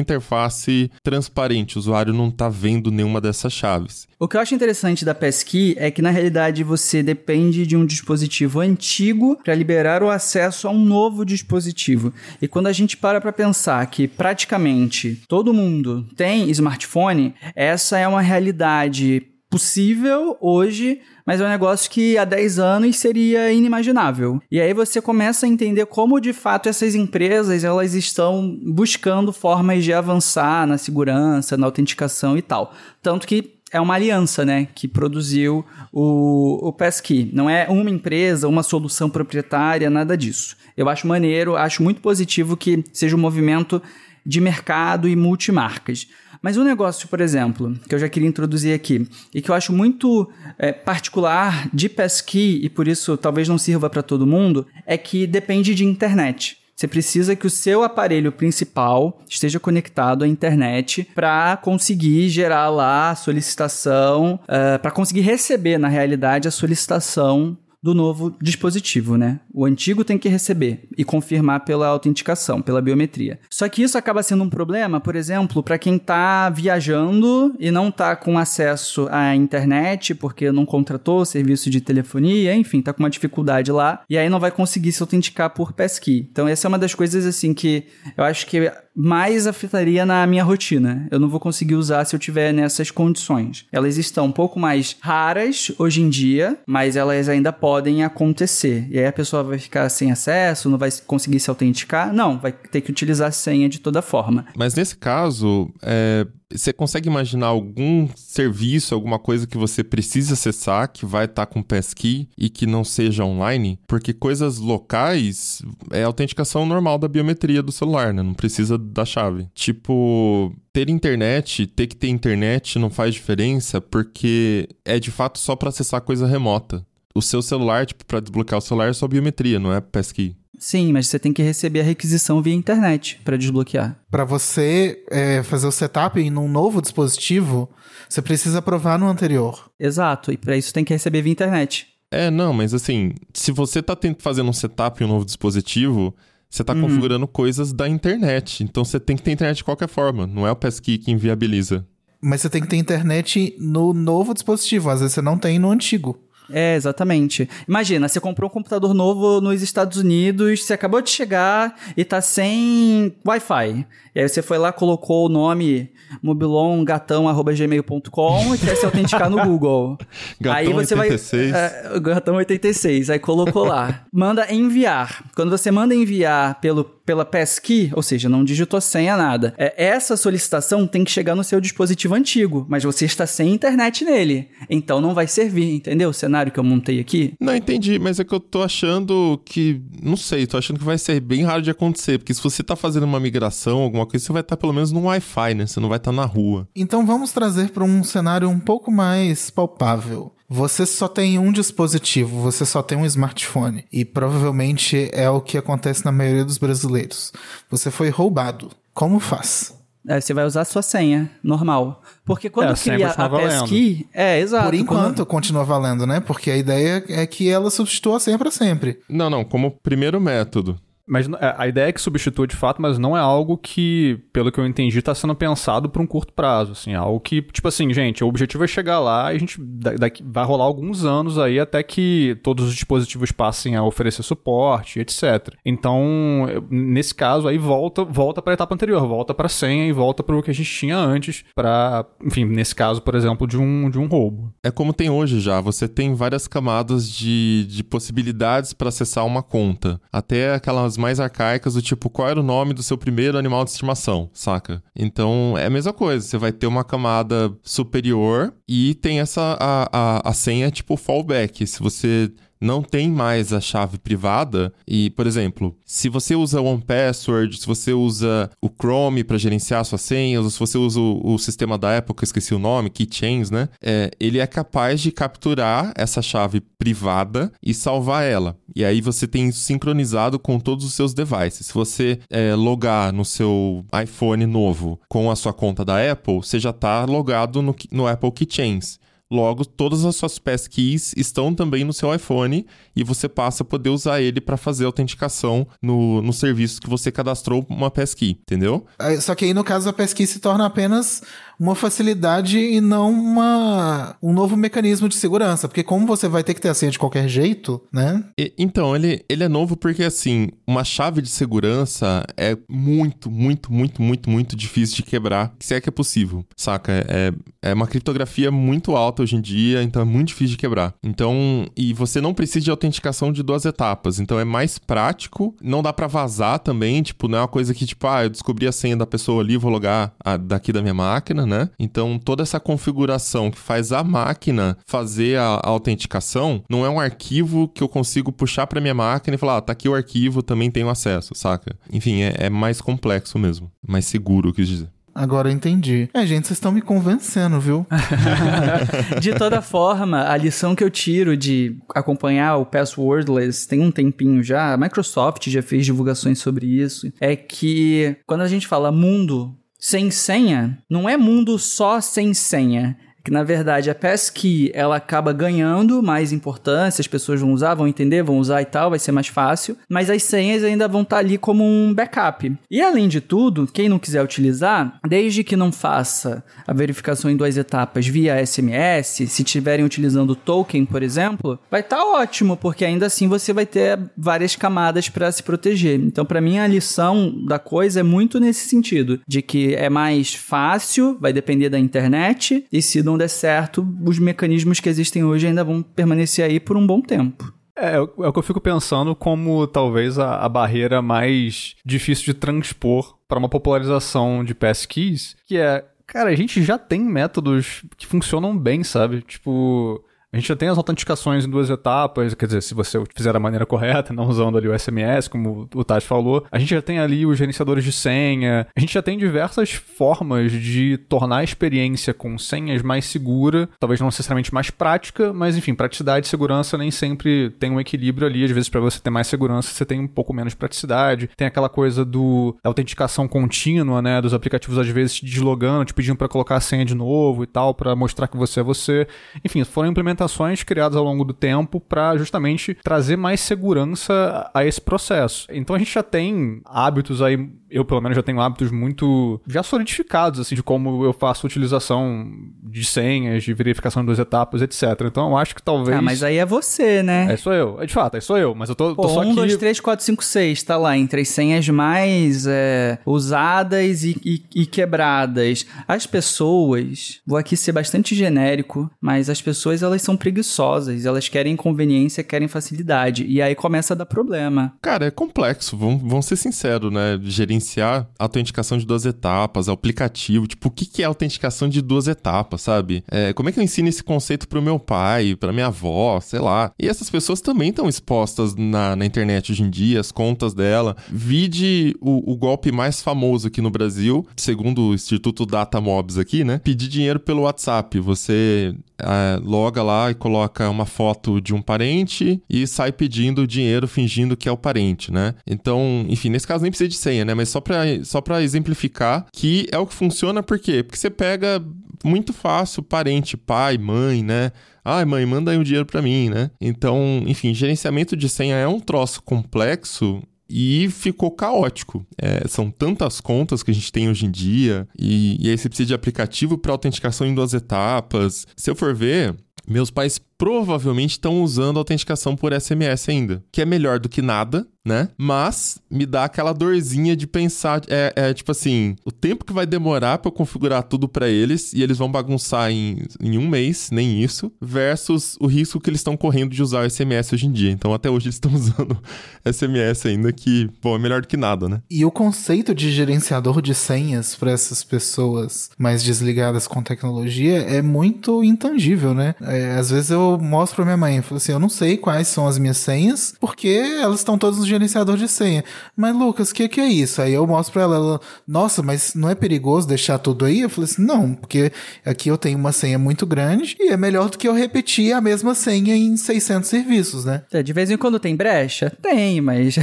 interface transparente. O usuário não está vendo nenhuma dessas chaves. O que eu acho interessante da Passkey é que, na realidade, você depende de um dispositivo antigo para liberar o acesso a um novo dispositivo. E quando a gente para para pensar que praticamente todo mundo tem smartphone, essa é uma realidade possível hoje, mas é um negócio que há 10 anos seria inimaginável. E aí você começa a entender como de fato essas empresas elas estão buscando formas de avançar na segurança, na autenticação e tal. Tanto que é uma aliança, né, que produziu o, o Passkey. Não é uma empresa, uma solução proprietária, nada disso. Eu acho maneiro, acho muito positivo que seja um movimento de mercado e multimarcas. Mas um negócio, por exemplo, que eu já queria introduzir aqui e que eu acho muito é, particular de Passkey e por isso talvez não sirva para todo mundo, é que depende de internet. Você precisa que o seu aparelho principal esteja conectado à internet para conseguir gerar lá a solicitação, uh, para conseguir receber, na realidade, a solicitação do novo dispositivo, né? O antigo tem que receber e confirmar pela autenticação, pela biometria. Só que isso acaba sendo um problema, por exemplo, para quem está viajando e não está com acesso à internet porque não contratou serviço de telefonia, enfim, está com uma dificuldade lá e aí não vai conseguir se autenticar por passkey. Então essa é uma das coisas assim que eu acho que mais afetaria na minha rotina. Eu não vou conseguir usar se eu tiver nessas condições. Elas estão um pouco mais raras hoje em dia, mas elas ainda podem acontecer. E aí a pessoa vai ficar sem acesso, não vai conseguir se autenticar? Não, vai ter que utilizar a senha de toda forma. Mas nesse caso, é, você consegue imaginar algum serviço, alguma coisa que você precisa acessar que vai estar tá com passkey e que não seja online? Porque coisas locais é autenticação normal da biometria do celular, né? Não precisa da chave. Tipo, ter internet, ter que ter internet não faz diferença porque é de fato só para acessar coisa remota. O seu celular, tipo, para desbloquear o celular é só biometria, não é passkey. Sim, mas você tem que receber a requisição via internet para desbloquear. Para você é, fazer o setup em um novo dispositivo, você precisa aprovar no anterior. Exato, e para isso tem que receber via internet. É, não, mas assim, se você está fazendo um setup em um novo dispositivo, você está uhum. configurando coisas da internet. Então você tem que ter internet de qualquer forma, não é o passkey que inviabiliza. Mas você tem que ter internet no novo dispositivo, às vezes você não tem no antigo. É, exatamente. Imagina, você comprou um computador novo nos Estados Unidos, você acabou de chegar e tá sem Wi-Fi. E aí você foi lá, colocou o nome mobilongatão.gmail.com e quer se autenticar no Google. Gatão aí você 86. vai. É, gatão 86. Aí colocou lá. manda enviar. Quando você manda enviar pelo, pela passkey, ou seja, não digitou senha nada, é, essa solicitação tem que chegar no seu dispositivo antigo, mas você está sem internet nele. Então não vai servir, entendeu? O cenário que eu montei aqui. Não, entendi, mas é que eu tô achando que. Não sei, tô achando que vai ser bem raro de acontecer, porque se você tá fazendo uma migração, alguma coisa, você vai estar tá pelo menos no Wi-Fi, né? Você não vai estar tá na rua. Então vamos trazer para um cenário um pouco mais palpável. Você só tem um dispositivo, você só tem um smartphone. E provavelmente é o que acontece na maioria dos brasileiros. Você foi roubado. Como faz? É, você vai usar a sua senha normal. Porque quando é, cria a passkey... É, exato. Por enquanto quando... continua valendo, né? Porque a ideia é que ela substitua a senha para sempre. Não, não. Como primeiro método. Mas é, a ideia é que substitua de fato, mas não é algo que, pelo que eu entendi, está sendo pensado para um curto prazo. Assim, é algo que, tipo assim, gente, o objetivo é chegar lá e a gente daqui, vai rolar alguns anos aí até que todos os dispositivos passem a oferecer suporte, etc. Então, nesse caso aí volta, volta para a etapa anterior, volta para a senha e volta para o que a gente tinha antes, para, enfim, nesse caso, por exemplo, de um, de um roubo. É como tem hoje já, você tem várias camadas de, de possibilidades para acessar uma conta. Até aquelas mais arcaicas, do tipo, qual era o nome do seu primeiro animal de estimação, saca? Então, é a mesma coisa. Você vai ter uma camada superior e tem essa, a, a, a senha tipo fallback. Se você não tem mais a chave privada. E, por exemplo, se você usa o OnePassword, se você usa o Chrome para gerenciar suas senhas, ou se você usa o, o, sistema da Apple, que eu esqueci o nome, Keychains, né? É, ele é capaz de capturar essa chave privada e salvar ela. E aí você tem isso sincronizado com todos os seus devices. Se você é, logar no seu iPhone novo com a sua conta da Apple, você já está logado no, no Apple Keychains. Logo, todas as suas passkeys estão também no seu iPhone e você passa a poder usar ele para fazer autenticação no, no serviço que você cadastrou uma passkey, entendeu? Só que aí, no caso, a passkey se torna apenas uma facilidade e não uma, um novo mecanismo de segurança. Porque como você vai ter que ter a senha de qualquer jeito, né? E, então, ele, ele é novo porque, assim, uma chave de segurança é muito, muito, muito, muito, muito difícil de quebrar, se é que é possível, saca? É, é uma criptografia muito alta hoje em dia, então é muito difícil de quebrar. Então, e você não precisa de autenticação de duas etapas, então é mais prático, não dá para vazar também, tipo, não é uma coisa que, tipo, ah, eu descobri a senha da pessoa ali, vou logar a, daqui da minha máquina, né? Então, toda essa configuração que faz a máquina fazer a, a autenticação não é um arquivo que eu consigo puxar para minha máquina e falar, ah, tá aqui o arquivo, também tenho acesso, saca? Enfim, é, é mais complexo mesmo, mais seguro, quis dizer. Agora eu entendi. É, gente, vocês estão me convencendo, viu? de toda forma, a lição que eu tiro de acompanhar o Passwordless tem um tempinho já, a Microsoft já fez divulgações sobre isso, é que quando a gente fala mundo sem senha, não é mundo só sem senha que na verdade a passkey ela acaba ganhando mais importância, as pessoas vão usar, vão entender, vão usar e tal, vai ser mais fácil, mas as senhas ainda vão estar tá ali como um backup. E além de tudo, quem não quiser utilizar, desde que não faça a verificação em duas etapas via SMS, se estiverem utilizando token, por exemplo, vai estar tá ótimo, porque ainda assim você vai ter várias camadas para se proteger. Então, para mim a lição da coisa é muito nesse sentido, de que é mais fácil, vai depender da internet, e se não não der certo, os mecanismos que existem hoje ainda vão permanecer aí por um bom tempo. É, é o que eu fico pensando como talvez a, a barreira mais difícil de transpor para uma popularização de passkeys, que é, cara, a gente já tem métodos que funcionam bem, sabe? Tipo, a gente já tem as autenticações em duas etapas, quer dizer, se você fizer da maneira correta, não usando ali o SMS, como o Tati falou. A gente já tem ali os gerenciadores de senha. A gente já tem diversas formas de tornar a experiência com senhas mais segura, talvez não necessariamente mais prática, mas enfim, praticidade e segurança nem sempre tem um equilíbrio ali. Às vezes, para você ter mais segurança, você tem um pouco menos praticidade. Tem aquela coisa do da autenticação contínua, né? Dos aplicativos às vezes te deslogando, te pedindo para colocar a senha de novo e tal, para mostrar que você é você. Enfim, foram implementações implementações criadas ao longo do tempo para justamente trazer mais segurança a esse processo. Então a gente já tem hábitos aí eu pelo menos já tenho hábitos muito já solidificados assim de como eu faço utilização de senhas, de verificação de duas etapas, etc. Então eu acho que talvez Ah, mas aí é você, né? É sou eu. É de fato, é sou eu, mas eu tô, Pô, tô só 1, aqui 2, 3, 4, 5, 6, tá lá entre as senhas mais é, usadas e, e, e quebradas. As pessoas, vou aqui ser bastante genérico, mas as pessoas elas são preguiçosas, elas querem conveniência, querem facilidade e aí começa a dar problema. Cara, é complexo, vamos, vamos ser sinceros, né? Gerenciar autenticação de duas etapas, aplicativo. Tipo, o que, que é autenticação de duas etapas, sabe? É, como é que eu ensino esse conceito pro meu pai, pra minha avó, sei lá. E essas pessoas também estão expostas na, na internet hoje em dia, as contas dela. Vide o, o golpe mais famoso aqui no Brasil, segundo o Instituto Data Mobs aqui, né? Pedir dinheiro pelo WhatsApp. Você é, loga lá e coloca uma foto de um parente e sai pedindo dinheiro fingindo que é o parente, né? Então, enfim, nesse caso nem precisa de senha, né? Mas só para só exemplificar que é o que funciona, por quê? Porque você pega muito fácil parente, pai, mãe, né? Ai, mãe, manda aí um dinheiro para mim, né? Então, enfim, gerenciamento de senha é um troço complexo e ficou caótico. É, são tantas contas que a gente tem hoje em dia, e, e aí você precisa de aplicativo para autenticação em duas etapas. Se eu for ver, meus pais provavelmente estão usando autenticação por SMS ainda, que é melhor do que nada, né? Mas me dá aquela dorzinha de pensar, é, é tipo assim, o tempo que vai demorar para eu configurar tudo para eles e eles vão bagunçar em, em um mês, nem isso, versus o risco que eles estão correndo de usar o SMS hoje em dia. Então até hoje eles estão usando SMS ainda, que, bom, é melhor do que nada, né? E o conceito de gerenciador de senhas para essas pessoas mais desligadas com tecnologia é muito intangível, né? É, às vezes eu mostro pra minha mãe, eu falo assim, eu não sei quais são as minhas senhas, porque elas estão todas no gerenciador de senha. Mas, Lucas, o que, que é isso? Aí eu mostro pra ela, ela, nossa, mas não é perigoso deixar tudo aí? Eu falei assim, não, porque aqui eu tenho uma senha muito grande e é melhor do que eu repetir a mesma senha em 600 serviços, né? É, De vez em quando tem brecha? Tem, mas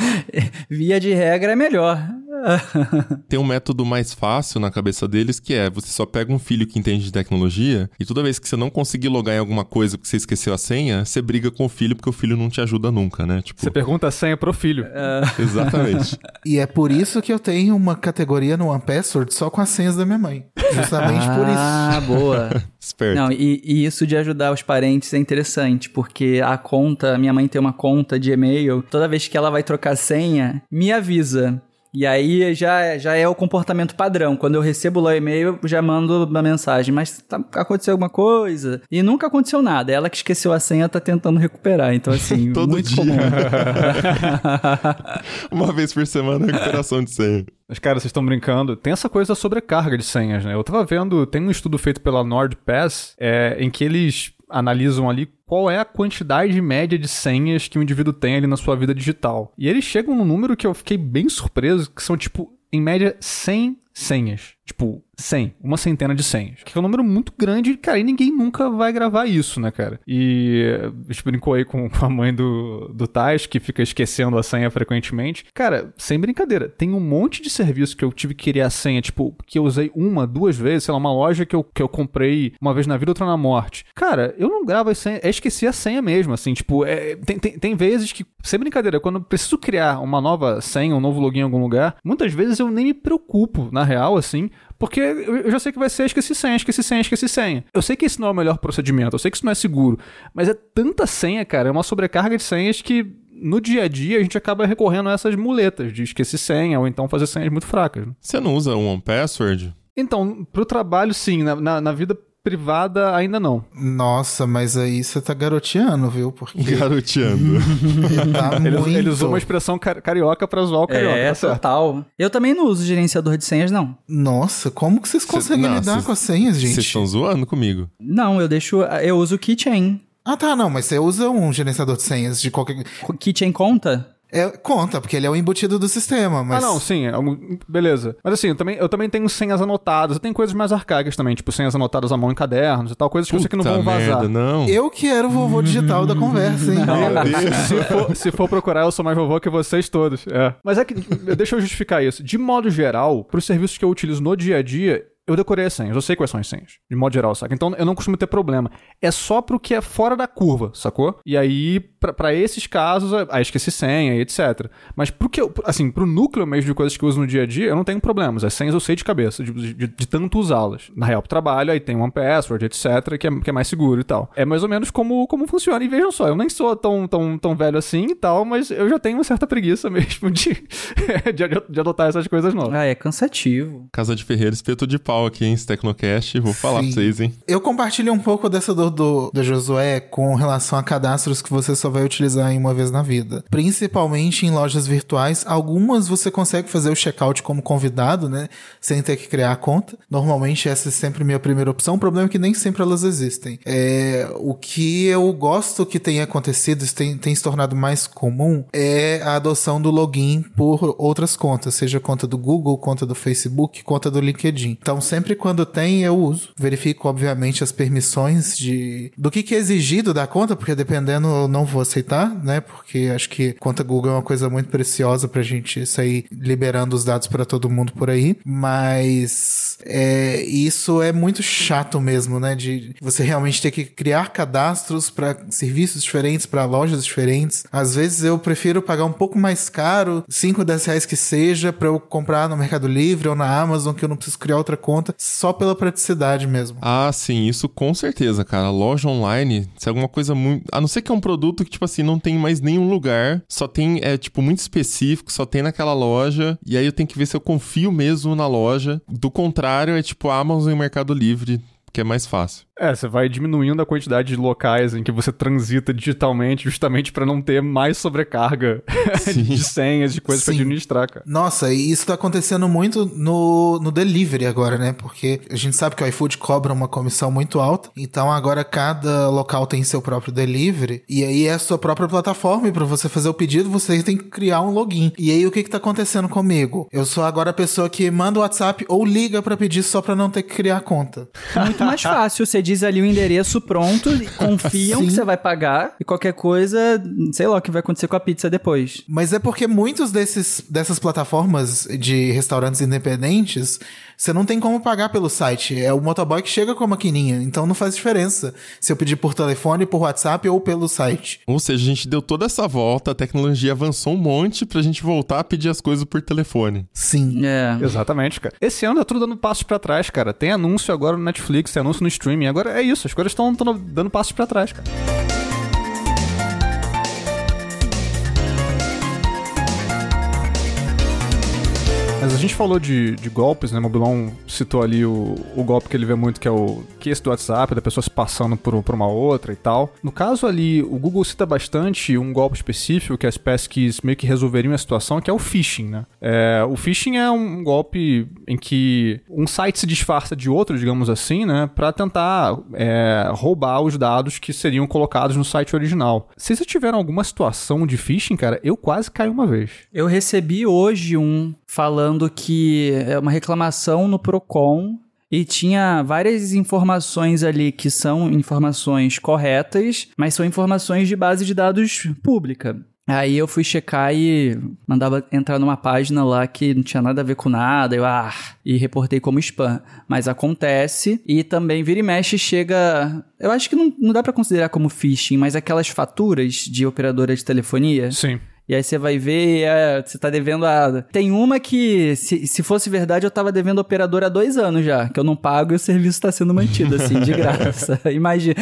via de regra é melhor. Tem um método mais fácil na cabeça deles que é: você só pega um filho que entende de tecnologia e toda vez que você não conseguir logar em alguma coisa porque você esqueceu a senha, você briga com o filho porque o filho não te ajuda nunca, né? Tipo, Você pergunta a senha pro filho. exatamente. E é por isso que eu tenho uma categoria no OnePassword só com as senhas da minha mãe. Justamente por isso. Ah, boa. Esperto. Não, e, e isso de ajudar os parentes é interessante, porque a conta, minha mãe tem uma conta de e-mail, toda vez que ela vai trocar senha, me avisa. E aí já, já é o comportamento padrão. Quando eu recebo lá o e-mail, eu já mando uma mensagem. Mas tá, aconteceu alguma coisa? E nunca aconteceu nada. Ela que esqueceu a senha tá tentando recuperar. Então, assim, Todo muito dia. comum. Uma vez por semana, recuperação de senha. Mas, cara, vocês estão brincando. Tem essa coisa da sobrecarga de senhas, né? Eu tava vendo, tem um estudo feito pela NordPass, é, em que eles analisam ali qual é a quantidade média de senhas que um indivíduo tem ali na sua vida digital. E eles chegam num número que eu fiquei bem surpreso, que são, tipo, em média, 100 senhas. Tipo, 100. Uma centena de senhas. Que é um número muito grande, cara, e ninguém nunca vai gravar isso, né, cara? E a gente brincou aí com a mãe do, do Tais, que fica esquecendo a senha frequentemente. Cara, sem brincadeira, tem um monte de serviço que eu tive que a senha, tipo, que eu usei uma, duas vezes, sei lá, uma loja que eu, que eu comprei uma vez na vida, outra na morte. Cara, eu não gravo a senha, é esquecer a senha mesmo, assim, tipo, é, tem, tem, tem vezes que, sem brincadeira, quando eu preciso criar uma nova senha, um novo login em algum lugar, muitas vezes eu nem me preocupo, na real, assim, porque eu já sei que vai ser esqueci senha, esqueci senha, esqueci senha. Eu sei que esse não é o melhor procedimento, eu sei que isso não é seguro, mas é tanta senha, cara, é uma sobrecarga de senhas que no dia a dia a gente acaba recorrendo a essas muletas de esquecer senha ou então fazer senhas muito fracas. né? Você não usa um OnePassword? Então, pro trabalho, sim, na, na, na vida privada ainda não. Nossa, mas aí você tá garoteando, viu? Porque Garoteando. tá Ele, muito... ele usou uma expressão car- carioca pra zoar o carioca, É, tá total. Eu também não uso gerenciador de senhas, não. Nossa, como que vocês conseguem não, lidar cês- com as senhas, Vocês gente? estão zoando comigo. Não, eu deixo. Eu uso o Keychain. Ah, tá, não, mas você usa um gerenciador de senhas de qualquer... Keychain conta? É, conta, porque ele é o embutido do sistema, mas... Ah, não, sim, é algum- beleza. Mas assim, eu também, eu também tenho senhas anotadas. Eu tenho coisas mais arcaicas também, tipo senhas anotadas à mão em cadernos e tal, coisas que eu sei que não Puta vão vazar. merda, não. Eu que era o vovô digital da conversa, hein? se, for, se for procurar, eu sou mais vovô que vocês todos. É. Mas é que, deixa eu justificar isso. De modo geral, pros serviços que eu utilizo no dia a dia, eu decorei as senhas, eu sei quais são as senhas. De modo geral, saca? Então eu não costumo ter problema. É só pro que é fora da curva, sacou? E aí, pra, pra esses casos, aí esqueci senha e etc. Mas pro que eu, assim, pro núcleo mesmo de coisas que eu uso no dia a dia, eu não tenho problemas. As senhas eu sei de cabeça, de, de- de tanto usá-las. Na real, pro trabalho, aí tem One Password, etc., que é, que é mais seguro e tal. É mais ou menos como, como funciona. E vejam só, eu nem sou tão, tão, tão velho assim e tal, mas eu já tenho uma certa preguiça mesmo de, de, de adotar essas coisas novas. Ah, é cansativo. Casa de Ferreira, espeto de pau aqui, hein? Esse Tecnocast. Vou falar Sim. pra vocês, hein? Eu compartilho um pouco dessa dor do, do Josué com relação a cadastros que você só vai utilizar em uma vez na vida. Principalmente em lojas virtuais. Algumas você consegue fazer o checkout como convidado, né? Sem ter que criar a conta. Normalmente essa é sempre minha primeira opção. O problema é que nem sempre elas existem. É, o que eu gosto que tenha acontecido, isso tem, tem se tornado mais comum, é a adoção do login por outras contas. Seja conta do Google, conta do Facebook, conta do LinkedIn. Então sempre quando tem, eu uso. Verifico, obviamente, as permissões de do que, que é exigido da conta, porque dependendo eu não vou aceitar, né? Porque acho que conta Google é uma coisa muito preciosa pra gente sair liberando os dados pra todo mundo por aí. Mas É, isso é muito chato mesmo, né? De você realmente ter que criar cadastros para serviços diferentes, para lojas diferentes. Às vezes eu prefiro pagar um pouco mais caro, 5, 10 reais que seja, para eu comprar no Mercado Livre ou na Amazon, que eu não preciso criar outra conta, só pela praticidade mesmo. Ah, sim, isso com certeza, cara. Loja online, se é alguma coisa muito. A não ser que é um produto que, tipo assim, não tem mais nenhum lugar, só tem, é, tipo, muito específico, só tem naquela loja, e aí eu tenho que ver se eu confio mesmo na loja. Do contrário, é tipo Amazon e Mercado Livre, que é mais fácil. É, você vai diminuindo a quantidade de locais em que você transita digitalmente, justamente para não ter mais sobrecarga de senhas, de coisas para administrar, cara. Nossa, e isso tá acontecendo muito no, no delivery agora, né? Porque a gente sabe que o iFood cobra uma comissão muito alta, então agora cada local tem seu próprio delivery, e aí é a sua própria plataforma, e pra você fazer o pedido, você tem que criar um login. E aí o que que tá acontecendo comigo? Eu sou agora a pessoa que manda o WhatsApp ou liga para pedir só pra não ter que criar conta. Muito mais fácil, você diz ali o endereço pronto, confiam que você vai pagar e qualquer coisa, sei lá o que vai acontecer com a pizza depois. Mas é porque muitos desses, dessas plataformas de restaurantes independentes, você não tem como pagar pelo site. É o motoboy que chega com a maquininha. Então não faz diferença se eu pedir por telefone, por WhatsApp ou pelo site. Ou seja, a gente deu toda essa volta, a tecnologia avançou um monte pra gente voltar a pedir as coisas por telefone. Sim. É. Exatamente, cara. Esse ano tá tudo dando passos pra trás, cara. Tem anúncio agora no Netflix, tem anúncio no streaming. Agora é isso, as coisas estão dando passos pra trás, cara. Mas a gente falou de, de golpes, né? Mobilon citou ali o, o golpe que ele vê muito, que é o que esse do WhatsApp, da pessoa se passando por, por uma outra e tal. No caso ali, o Google cita bastante um golpe específico que as pesquisas meio que resolveriam a situação, que é o phishing, né? É, o phishing é um golpe em que um site se disfarça de outro, digamos assim, né? Pra tentar é, roubar os dados que seriam colocados no site original. Se vocês tiveram alguma situação de phishing, cara, eu quase caí uma vez. Eu recebi hoje um falando que é uma reclamação no Procon e tinha várias informações ali que são informações corretas, mas são informações de base de dados pública. Aí eu fui checar e mandava entrar numa página lá que não tinha nada a ver com nada, eu ah, e reportei como spam. Mas acontece e também vira e mexe chega. Eu acho que não, não dá para considerar como phishing, mas aquelas faturas de operadora de telefonia. Sim. E aí você vai ver, é, você tá devendo a. Tem uma que, se, se fosse verdade, eu tava devendo operador há dois anos já, que eu não pago e o serviço tá sendo mantido, assim, de graça. Imagina.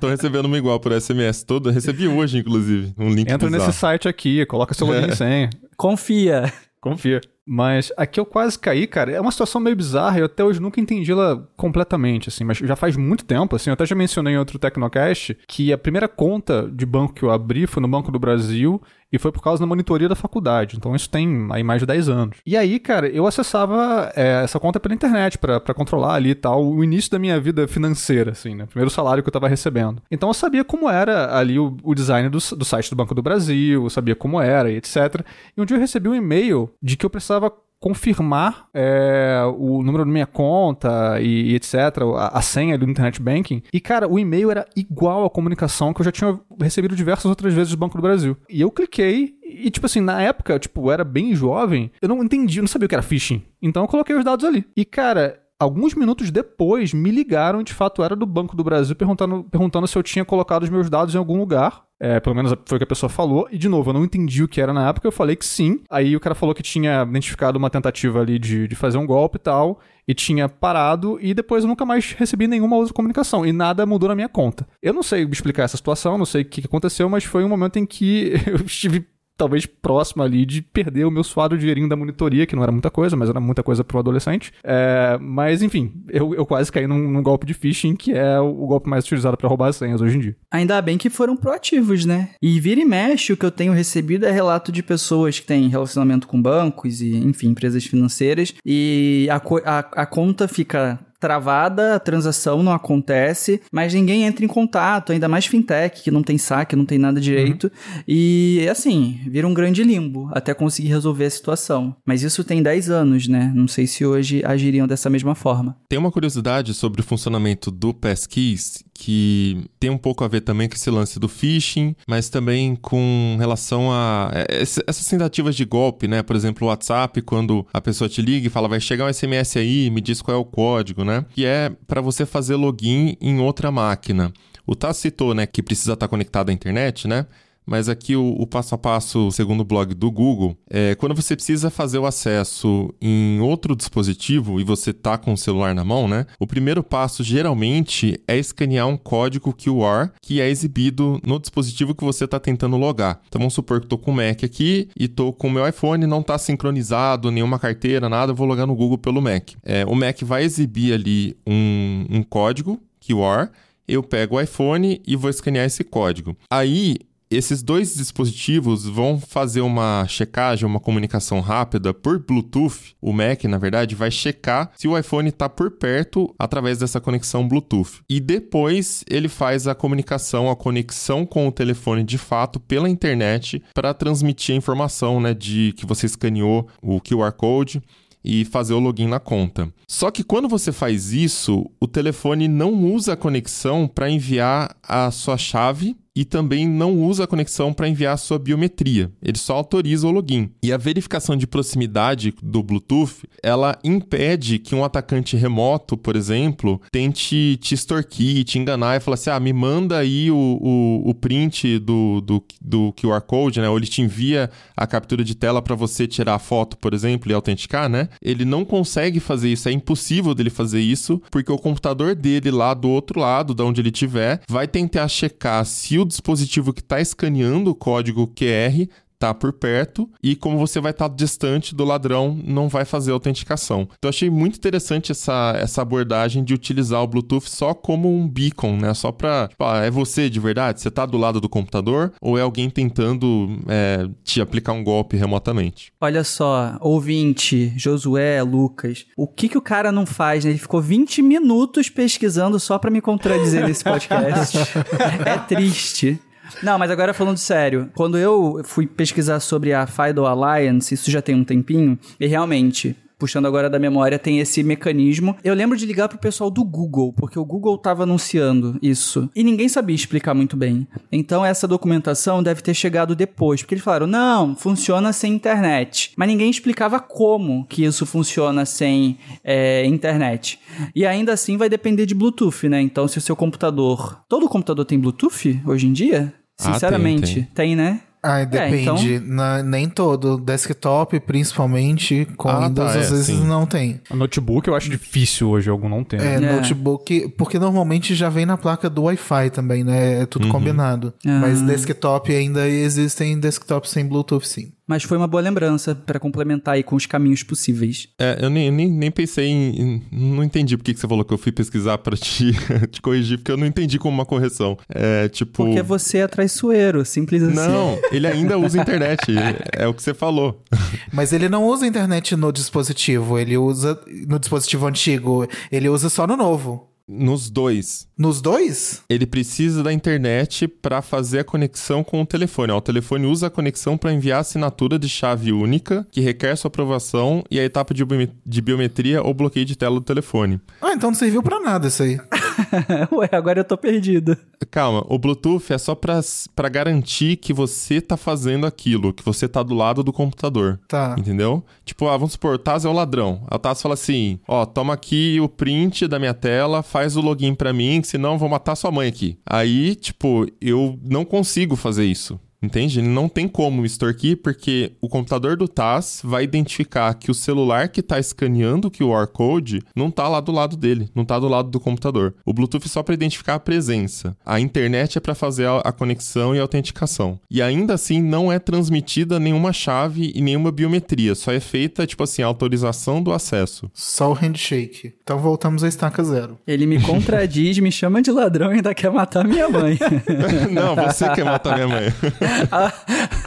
Tô recebendo uma igual por SMS toda. Recebi hoje, inclusive, um link Entra bizarro. nesse site aqui, coloca seu login e senha. Confia. Confia. Mas aqui eu quase caí, cara. É uma situação meio bizarra. Eu até hoje nunca entendi ela completamente, assim. Mas já faz muito tempo, assim. Eu até já mencionei em outro Tecnocast que a primeira conta de banco que eu abri foi no Banco do Brasil e foi por causa da monitoria da faculdade. Então isso tem aí mais de 10 anos. E aí, cara, eu acessava é, essa conta pela internet pra controlar ali e tal o início da minha vida financeira, assim, né? Primeiro salário que eu tava recebendo. Então eu sabia como era ali o, o design do, do site do Banco do Brasil, eu sabia como era e etc. E um dia eu recebi um e-mail de que eu precisava confirmar é, o número da minha conta e, e etc, a, a, senha do internet banking. E cara, o e-mail era igual à comunicação que eu já tinha recebido diversas outras vezes do Banco do Brasil. E eu cliquei e tipo assim, na época, tipo, eu era bem jovem, eu não entendi, eu não sabia o que era phishing. Então eu coloquei os dados ali. E cara, alguns minutos depois, me ligaram, de fato era do Banco do Brasil, perguntando, perguntando se eu tinha colocado os meus dados em algum lugar. É, pelo menos foi o que a pessoa falou. E, de novo, eu não entendi o que era na época, eu falei que sim. Aí o cara falou que tinha identificado uma tentativa ali de, de fazer um golpe e tal, e tinha parado, e depois eu nunca mais recebi nenhuma outra comunicação, e nada mudou na minha conta. Eu não sei explicar essa situação, não sei o que aconteceu, mas foi um momento em que eu estive talvez próximo ali de perder o meu suado dinheirinho da monitoria, que não era muita coisa, mas era muita coisa pro adolescente. É, mas, enfim, eu, eu quase caí num, num, golpe de phishing, que é o, o golpe mais utilizado para roubar as senhas hoje em dia. Ainda bem que foram proativos, né? E vira e mexe, o que eu tenho recebido é relato de pessoas que têm relacionamento com bancos e, enfim, empresas financeiras, e a, a, a conta fica travada, a transação não acontece, mas ninguém entra em contato, ainda mais fintech, que não tem saque, não tem nada direito. Uhum. E assim, vira um grande limbo até conseguir resolver a situação. Mas isso tem 10 anos, né? Não sei se hoje agiriam dessa mesma forma. Tem uma curiosidade sobre o funcionamento do Passkeys que tem um pouco a ver também com esse lance do phishing, mas também com relação a é, essas tentativas de golpe, né? Por exemplo, o WhatsApp, quando a pessoa te liga e fala, vai chegar um SMS aí, me diz qual é o código, né? Que é para você fazer login em outra máquina. O Tassi citou, né, que precisa estar conectado à internet, né? Mas aqui o, o, passo a passo, segundo o blog do Google, é quando você precisa fazer o acesso em outro dispositivo e você tá com o celular na mão, né? O primeiro passo geralmente é escanear um código QR que é exibido no dispositivo que você está tentando logar. Então vamos supor que estou com o Mac aqui e estou com o meu iPhone, não está sincronizado, nenhuma carteira, nada, eu vou logar no Google pelo Mac. É, o Mac vai exibir ali um, um código QR eu pego o iPhone e vou escanear esse código. Aí esses dois dispositivos vão fazer uma checagem, uma comunicação rápida por Bluetooth. O Mac, na verdade, vai checar se o iPhone está por perto através dessa conexão Bluetooth. E depois ele faz a comunicação, a conexão com o telefone de fato pela internet para transmitir a informação né, de que você escaneou o QR Code e fazer o login na conta. Só que quando você faz isso, o telefone não usa a conexão para enviar a sua chave e também não usa a conexão para enviar sua biometria. Ele só autoriza o login. E a verificação de proximidade do Bluetooth, ela impede que um atacante remoto, por exemplo, tente te extorquir, te enganar e falar assim: ah, me manda aí o, o, o print do, do, do QR Code, né? Ou ele te envia a captura de tela para você tirar a foto, por exemplo, e autenticar, né? Ele não consegue fazer isso, é impossível dele fazer isso, porque o computador dele lá do outro lado, de onde ele estiver, vai tentar checar se o dispositivo que está escaneando o código QR tá por perto e como você vai estar tá distante do ladrão, não vai fazer autenticação. Então achei muito interessante essa, essa abordagem de utilizar o Bluetooth só como um beacon, né? Só para tipo, ah, é você de verdade? Você tá do lado do computador ou é alguém tentando é, te aplicar um golpe remotamente? Olha só, ouvinte, Josué, Lucas, o que que o cara não faz, né? Ele ficou 20 minutos pesquisando só para me contradizer nesse podcast. é triste. Não, mas agora falando sério, quando eu fui pesquisar sobre a FIDO Alliance, isso já tem um tempinho, e realmente, puxando agora da memória, tem esse mecanismo. Eu lembro de ligar pro pessoal do Google, porque o Google tava anunciando isso. E ninguém sabia explicar muito bem. Então essa documentação deve ter chegado depois, porque eles falaram: "Não, funciona sem internet". Mas ninguém explicava como que isso funciona sem é, internet. E ainda assim vai depender de Bluetooth, né? Então se o seu computador, todo computador tem Bluetooth hoje em dia? Sinceramente, ah, tem, tem. tem, né? Ah, depende. É, então... Na, nem todo. Desktop, principalmente, com ah, Windows, tá, é, às vezes sim. não tem. A notebook eu acho difícil hoje algum não ter. É, é, notebook, porque normalmente já vem na placa do Wi-Fi também, né? É tudo uhum. combinado. Ah. Mas desktop ainda existem desktops sem Bluetooth, sim. Mas foi uma boa lembrança para complementar aí com os caminhos possíveis. É, eu nem, nem, nem pensei em, em, Não entendi por que você falou que eu fui pesquisar para te, te corrigir, porque eu não entendi como uma correção. É tipo. Porque você é traiçoeiro, simples assim. Não, ele ainda usa internet. é o que você falou. Mas ele não usa internet no dispositivo, ele usa no dispositivo antigo, ele usa só no novo. Nos dois. Nos dois? Ele precisa da internet para fazer a conexão com o telefone. O telefone usa a conexão para enviar a assinatura de chave única, que requer sua aprovação, e a etapa de, de biometria ou bloqueio de tela do telefone. Ah, então não serviu para nada isso aí. Ué, agora eu tô perdido. Calma, o Bluetooth é só para garantir que você tá fazendo aquilo, que você tá do lado do computador. Tá. Entendeu? Tipo, ah, vamos supor, o Taz é o ladrão. A Taz fala assim: ó, toma aqui o print da minha tela, faz o login para mim, senão eu vou matar sua mãe aqui. Aí, tipo, eu não consigo fazer isso. Entende? Ele não tem como extorquir porque o computador do TAS vai identificar que o celular que está escaneando o QR Code não está lá do lado dele, não está do lado do computador. O Bluetooth é só para identificar a presença. A internet é para fazer a conexão e a autenticação. E ainda assim não é transmitida nenhuma chave e nenhuma biometria, só é feita, tipo assim, a autorização do acesso. Só o handshake. Então voltamos à estaca zero. Ele me contradiz, me chama de ladrão e ainda quer matar minha mãe. não, você quer matar minha mãe. ah,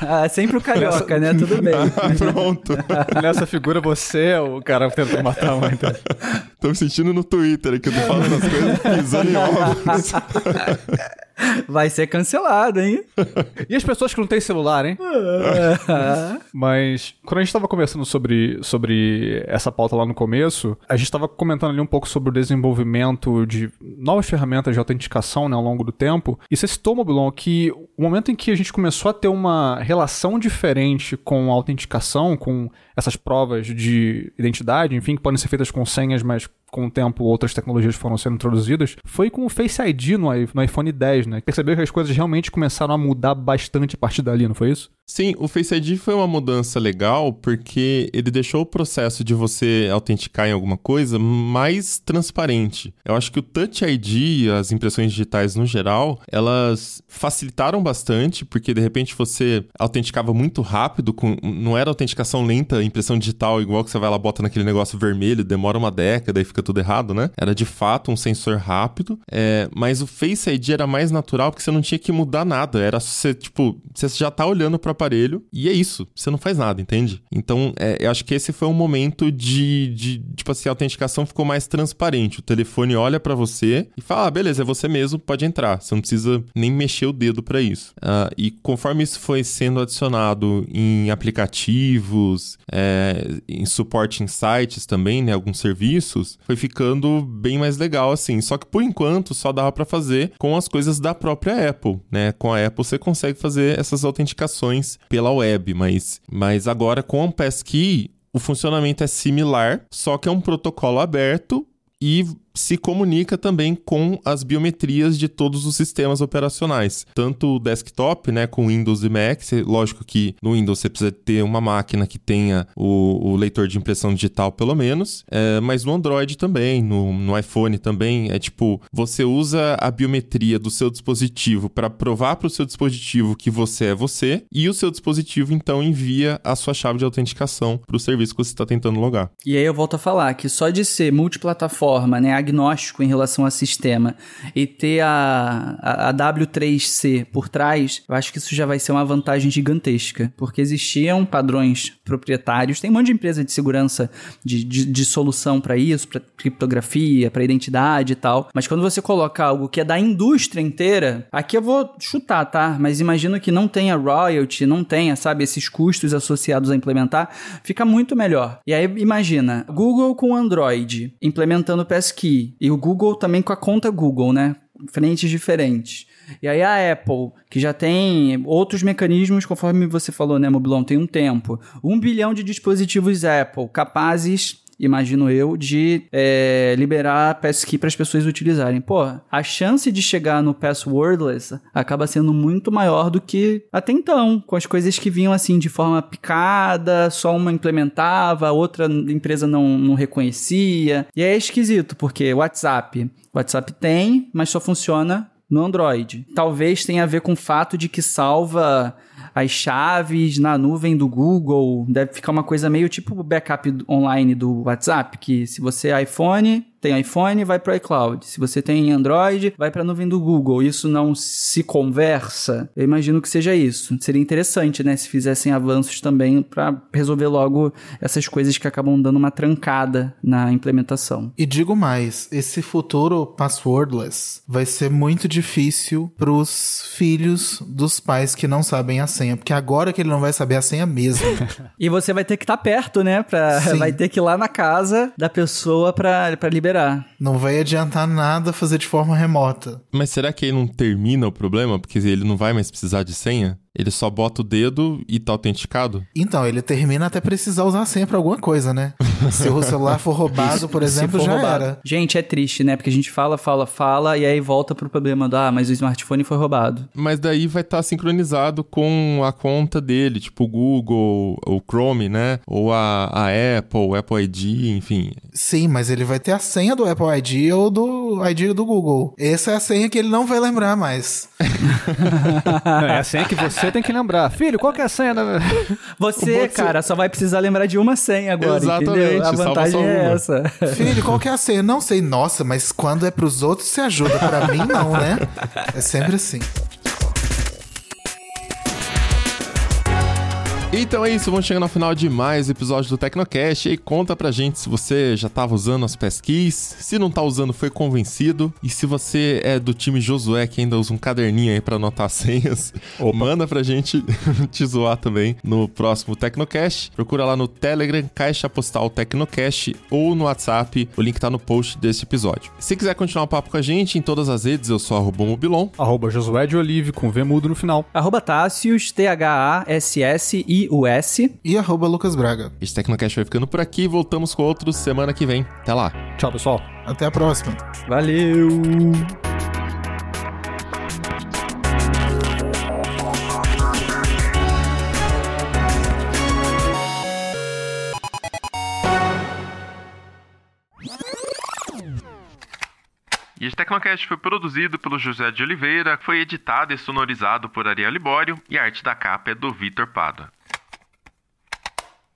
ah, sempre o carioca, né? Tudo bem. Pronto. Nessa figura você é o cara tentando matar a mãe. Então. Tô me sentindo no Twitter aqui, eu tô falando as coisas pisando em ovos. Vai ser cancelado, hein? E as pessoas que não têm celular, hein? Mas quando a gente tava conversando sobre, sobre essa pauta lá no começo, a gente tava comentando ali um pouco sobre o desenvolvimento de novas ferramentas de autenticação né, ao longo do tempo. E você citou, Mobilon, que o momento em que a gente começou a ter uma relação diferente com a autenticação, com essas provas de identidade, enfim, que podem ser feitas com senhas, mas com o tempo outras tecnologias foram sendo introduzidas, foi com o Face ID no, iPhone 10, né? Percebeu que as coisas realmente começaram a mudar bastante a partir dali, não foi isso? Sim, o Face ID foi uma mudança legal porque ele deixou o processo de você autenticar em alguma coisa mais transparente. Eu acho que o Touch ID, as impressões digitais no geral, elas facilitaram bastante porque de repente você autenticava muito rápido, com, não era autenticação lenta, impressão digital igual que você vai lá bota naquele negócio vermelho, demora uma década e fica tudo errado, né? Era de fato um sensor rápido, é, mas o Face ID era mais natural porque você não tinha que mudar nada, era você tipo, você já tá olhando aparelho e é isso, você não faz nada, entende? Então, é, eu acho que esse foi um momento de, de tipo assim, a autenticação ficou mais transparente. O telefone olha pra você e fala, ah, beleza, é você mesmo, pode entrar. Você não precisa nem mexer o dedo pra isso. Ah, e conforme isso foi sendo adicionado em aplicativos, é, em suporte em sites também, né, alguns serviços, foi ficando bem mais legal assim. Só que por enquanto só dava pra fazer com as coisas da própria Apple, né? Com a Apple você consegue fazer essas autenticações pela web, mas, mas agora com o Passkey o funcionamento é similar, só que é um protocolo aberto e se comunica também com as biometrias de todos os sistemas operacionais, tanto o desktop, né, com Windows e Mac. Lógico que no Windows você precisa ter uma máquina que tenha o, o leitor de impressão digital, pelo menos, é, mas no Android também, no, no iPhone também. É tipo, você usa a biometria do seu dispositivo para provar para o seu dispositivo que você é você, e o seu dispositivo então envia a sua chave de autenticação para o serviço que você está tentando logar. E aí eu volto a falar que só de ser multiplataforma, né, agnóstico em relação ao sistema e ter a, a, a W3C por trás, eu acho que isso já vai ser uma vantagem gigantesca, porque existiam padrões proprietários, tem um monte de empresa de segurança de, de, de solução para isso, para criptografia, para identidade e tal, mas quando você coloca algo que é da indústria inteira, aqui eu vou chutar, tá? Mas imagino que não tenha royalty, não tenha, sabe, esses custos associados a implementar, fica muito melhor. E aí imagina, Google com Android implementando o E o Google também com a conta Google, né? Frentes diferentes. E aí a Apple, que já tem outros mecanismos, conforme você falou, né, Mobilon, tem um tempo. Um bilhão de dispositivos Apple capazes imagino eu, de é, liberar Passkey para as pessoas utilizarem. Pô, a chance de chegar no passwordless acaba sendo muito maior do que até então, com as coisas que vinham assim de forma picada, só uma implementava, a outra empresa não, não reconhecia. E é esquisito, porque WhatsApp, WhatsApp tem, mas só funciona no Android. Talvez tenha a ver com o fato de que salva as chaves na nuvem do Google. Deve ficar uma coisa meio tipo o backup online do WhatsApp, que se você é iPhone, tem iPhone, vai para iCloud. Se você tem Android, vai para a nuvem do Google. Isso não se conversa. Eu imagino que seja isso. Seria interessante, né, se fizessem avanços também para resolver logo essas coisas que acabam dando uma trancada na implementação. E digo mais, esse futuro passwordless vai ser muito difícil pros filhos dos pais que não sabem a senha, porque agora que ele não vai saber a senha mesmo. E você vai ter que estar perto, né? Sim. vai ter que ir lá na casa da pessoa pra, pra liberar. não vai adiantar nada fazer de forma remota. Mas será que aí não termina o problema? Porque ele não vai mais precisar de senha? Ele só bota o dedo e tá autenticado? Então, ele termina até precisar usar a senha pra alguma coisa, né? Se o celular for roubado, por exemplo, já roubado. era. Gente, é triste, né? Porque a gente fala, fala, fala e aí volta pro problema do, ah, mas o smartphone foi roubado. Mas daí vai estar sincronizado com a conta dele, tipo o Google, o Chrome, né? Ou a, a Apple, o Apple ID, enfim. Sim, mas ele vai ter a senha do Apple ID ou do ID do Google. Essa é a senha que ele não vai lembrar mais. Não, é a senha que você tem que lembrar. Filho, qual que é a senha da... Você, cara, só vai precisar lembrar de uma senha agora, Exatamente, entendeu? A vantagem é uma. essa. Filho, qual que é a senha? Não sei. Nossa, mas quando é pros outros, você ajuda. Pra mim, não, né? É sempre assim. Então é isso, vamos chegando ao final de mais episódio do Tecnocast. E aí conta pra gente se você já tava usando as pesquis, se não tá usando, foi convencido. E se você é do time Josué que ainda usa um caderninho aí pra anotar as senhas, manda pra gente te zoar também no próximo Tecnocast. Procura lá no Telegram, Caixa Postal Tecnocast ou no WhatsApp. O link tá no post desse episódio. Se quiser continuar o papo com a gente em todas as redes, eu sou arroba Mobilon. Arroba Josué de Olive com V mudo no final. Arroba Tássius, T-H-A-S-S-I-U-S. E arroba Lucas Braga. Este Tecnocast vai ficando por aqui. Voltamos com outros semana que vem. Até lá. Tchau, pessoal. Até a próxima. Valeu! E este Tecnocast foi produzido pelo José de Oliveira, foi editado e sonorizado por Ariel Libório e a arte da capa é do Vitor Pada.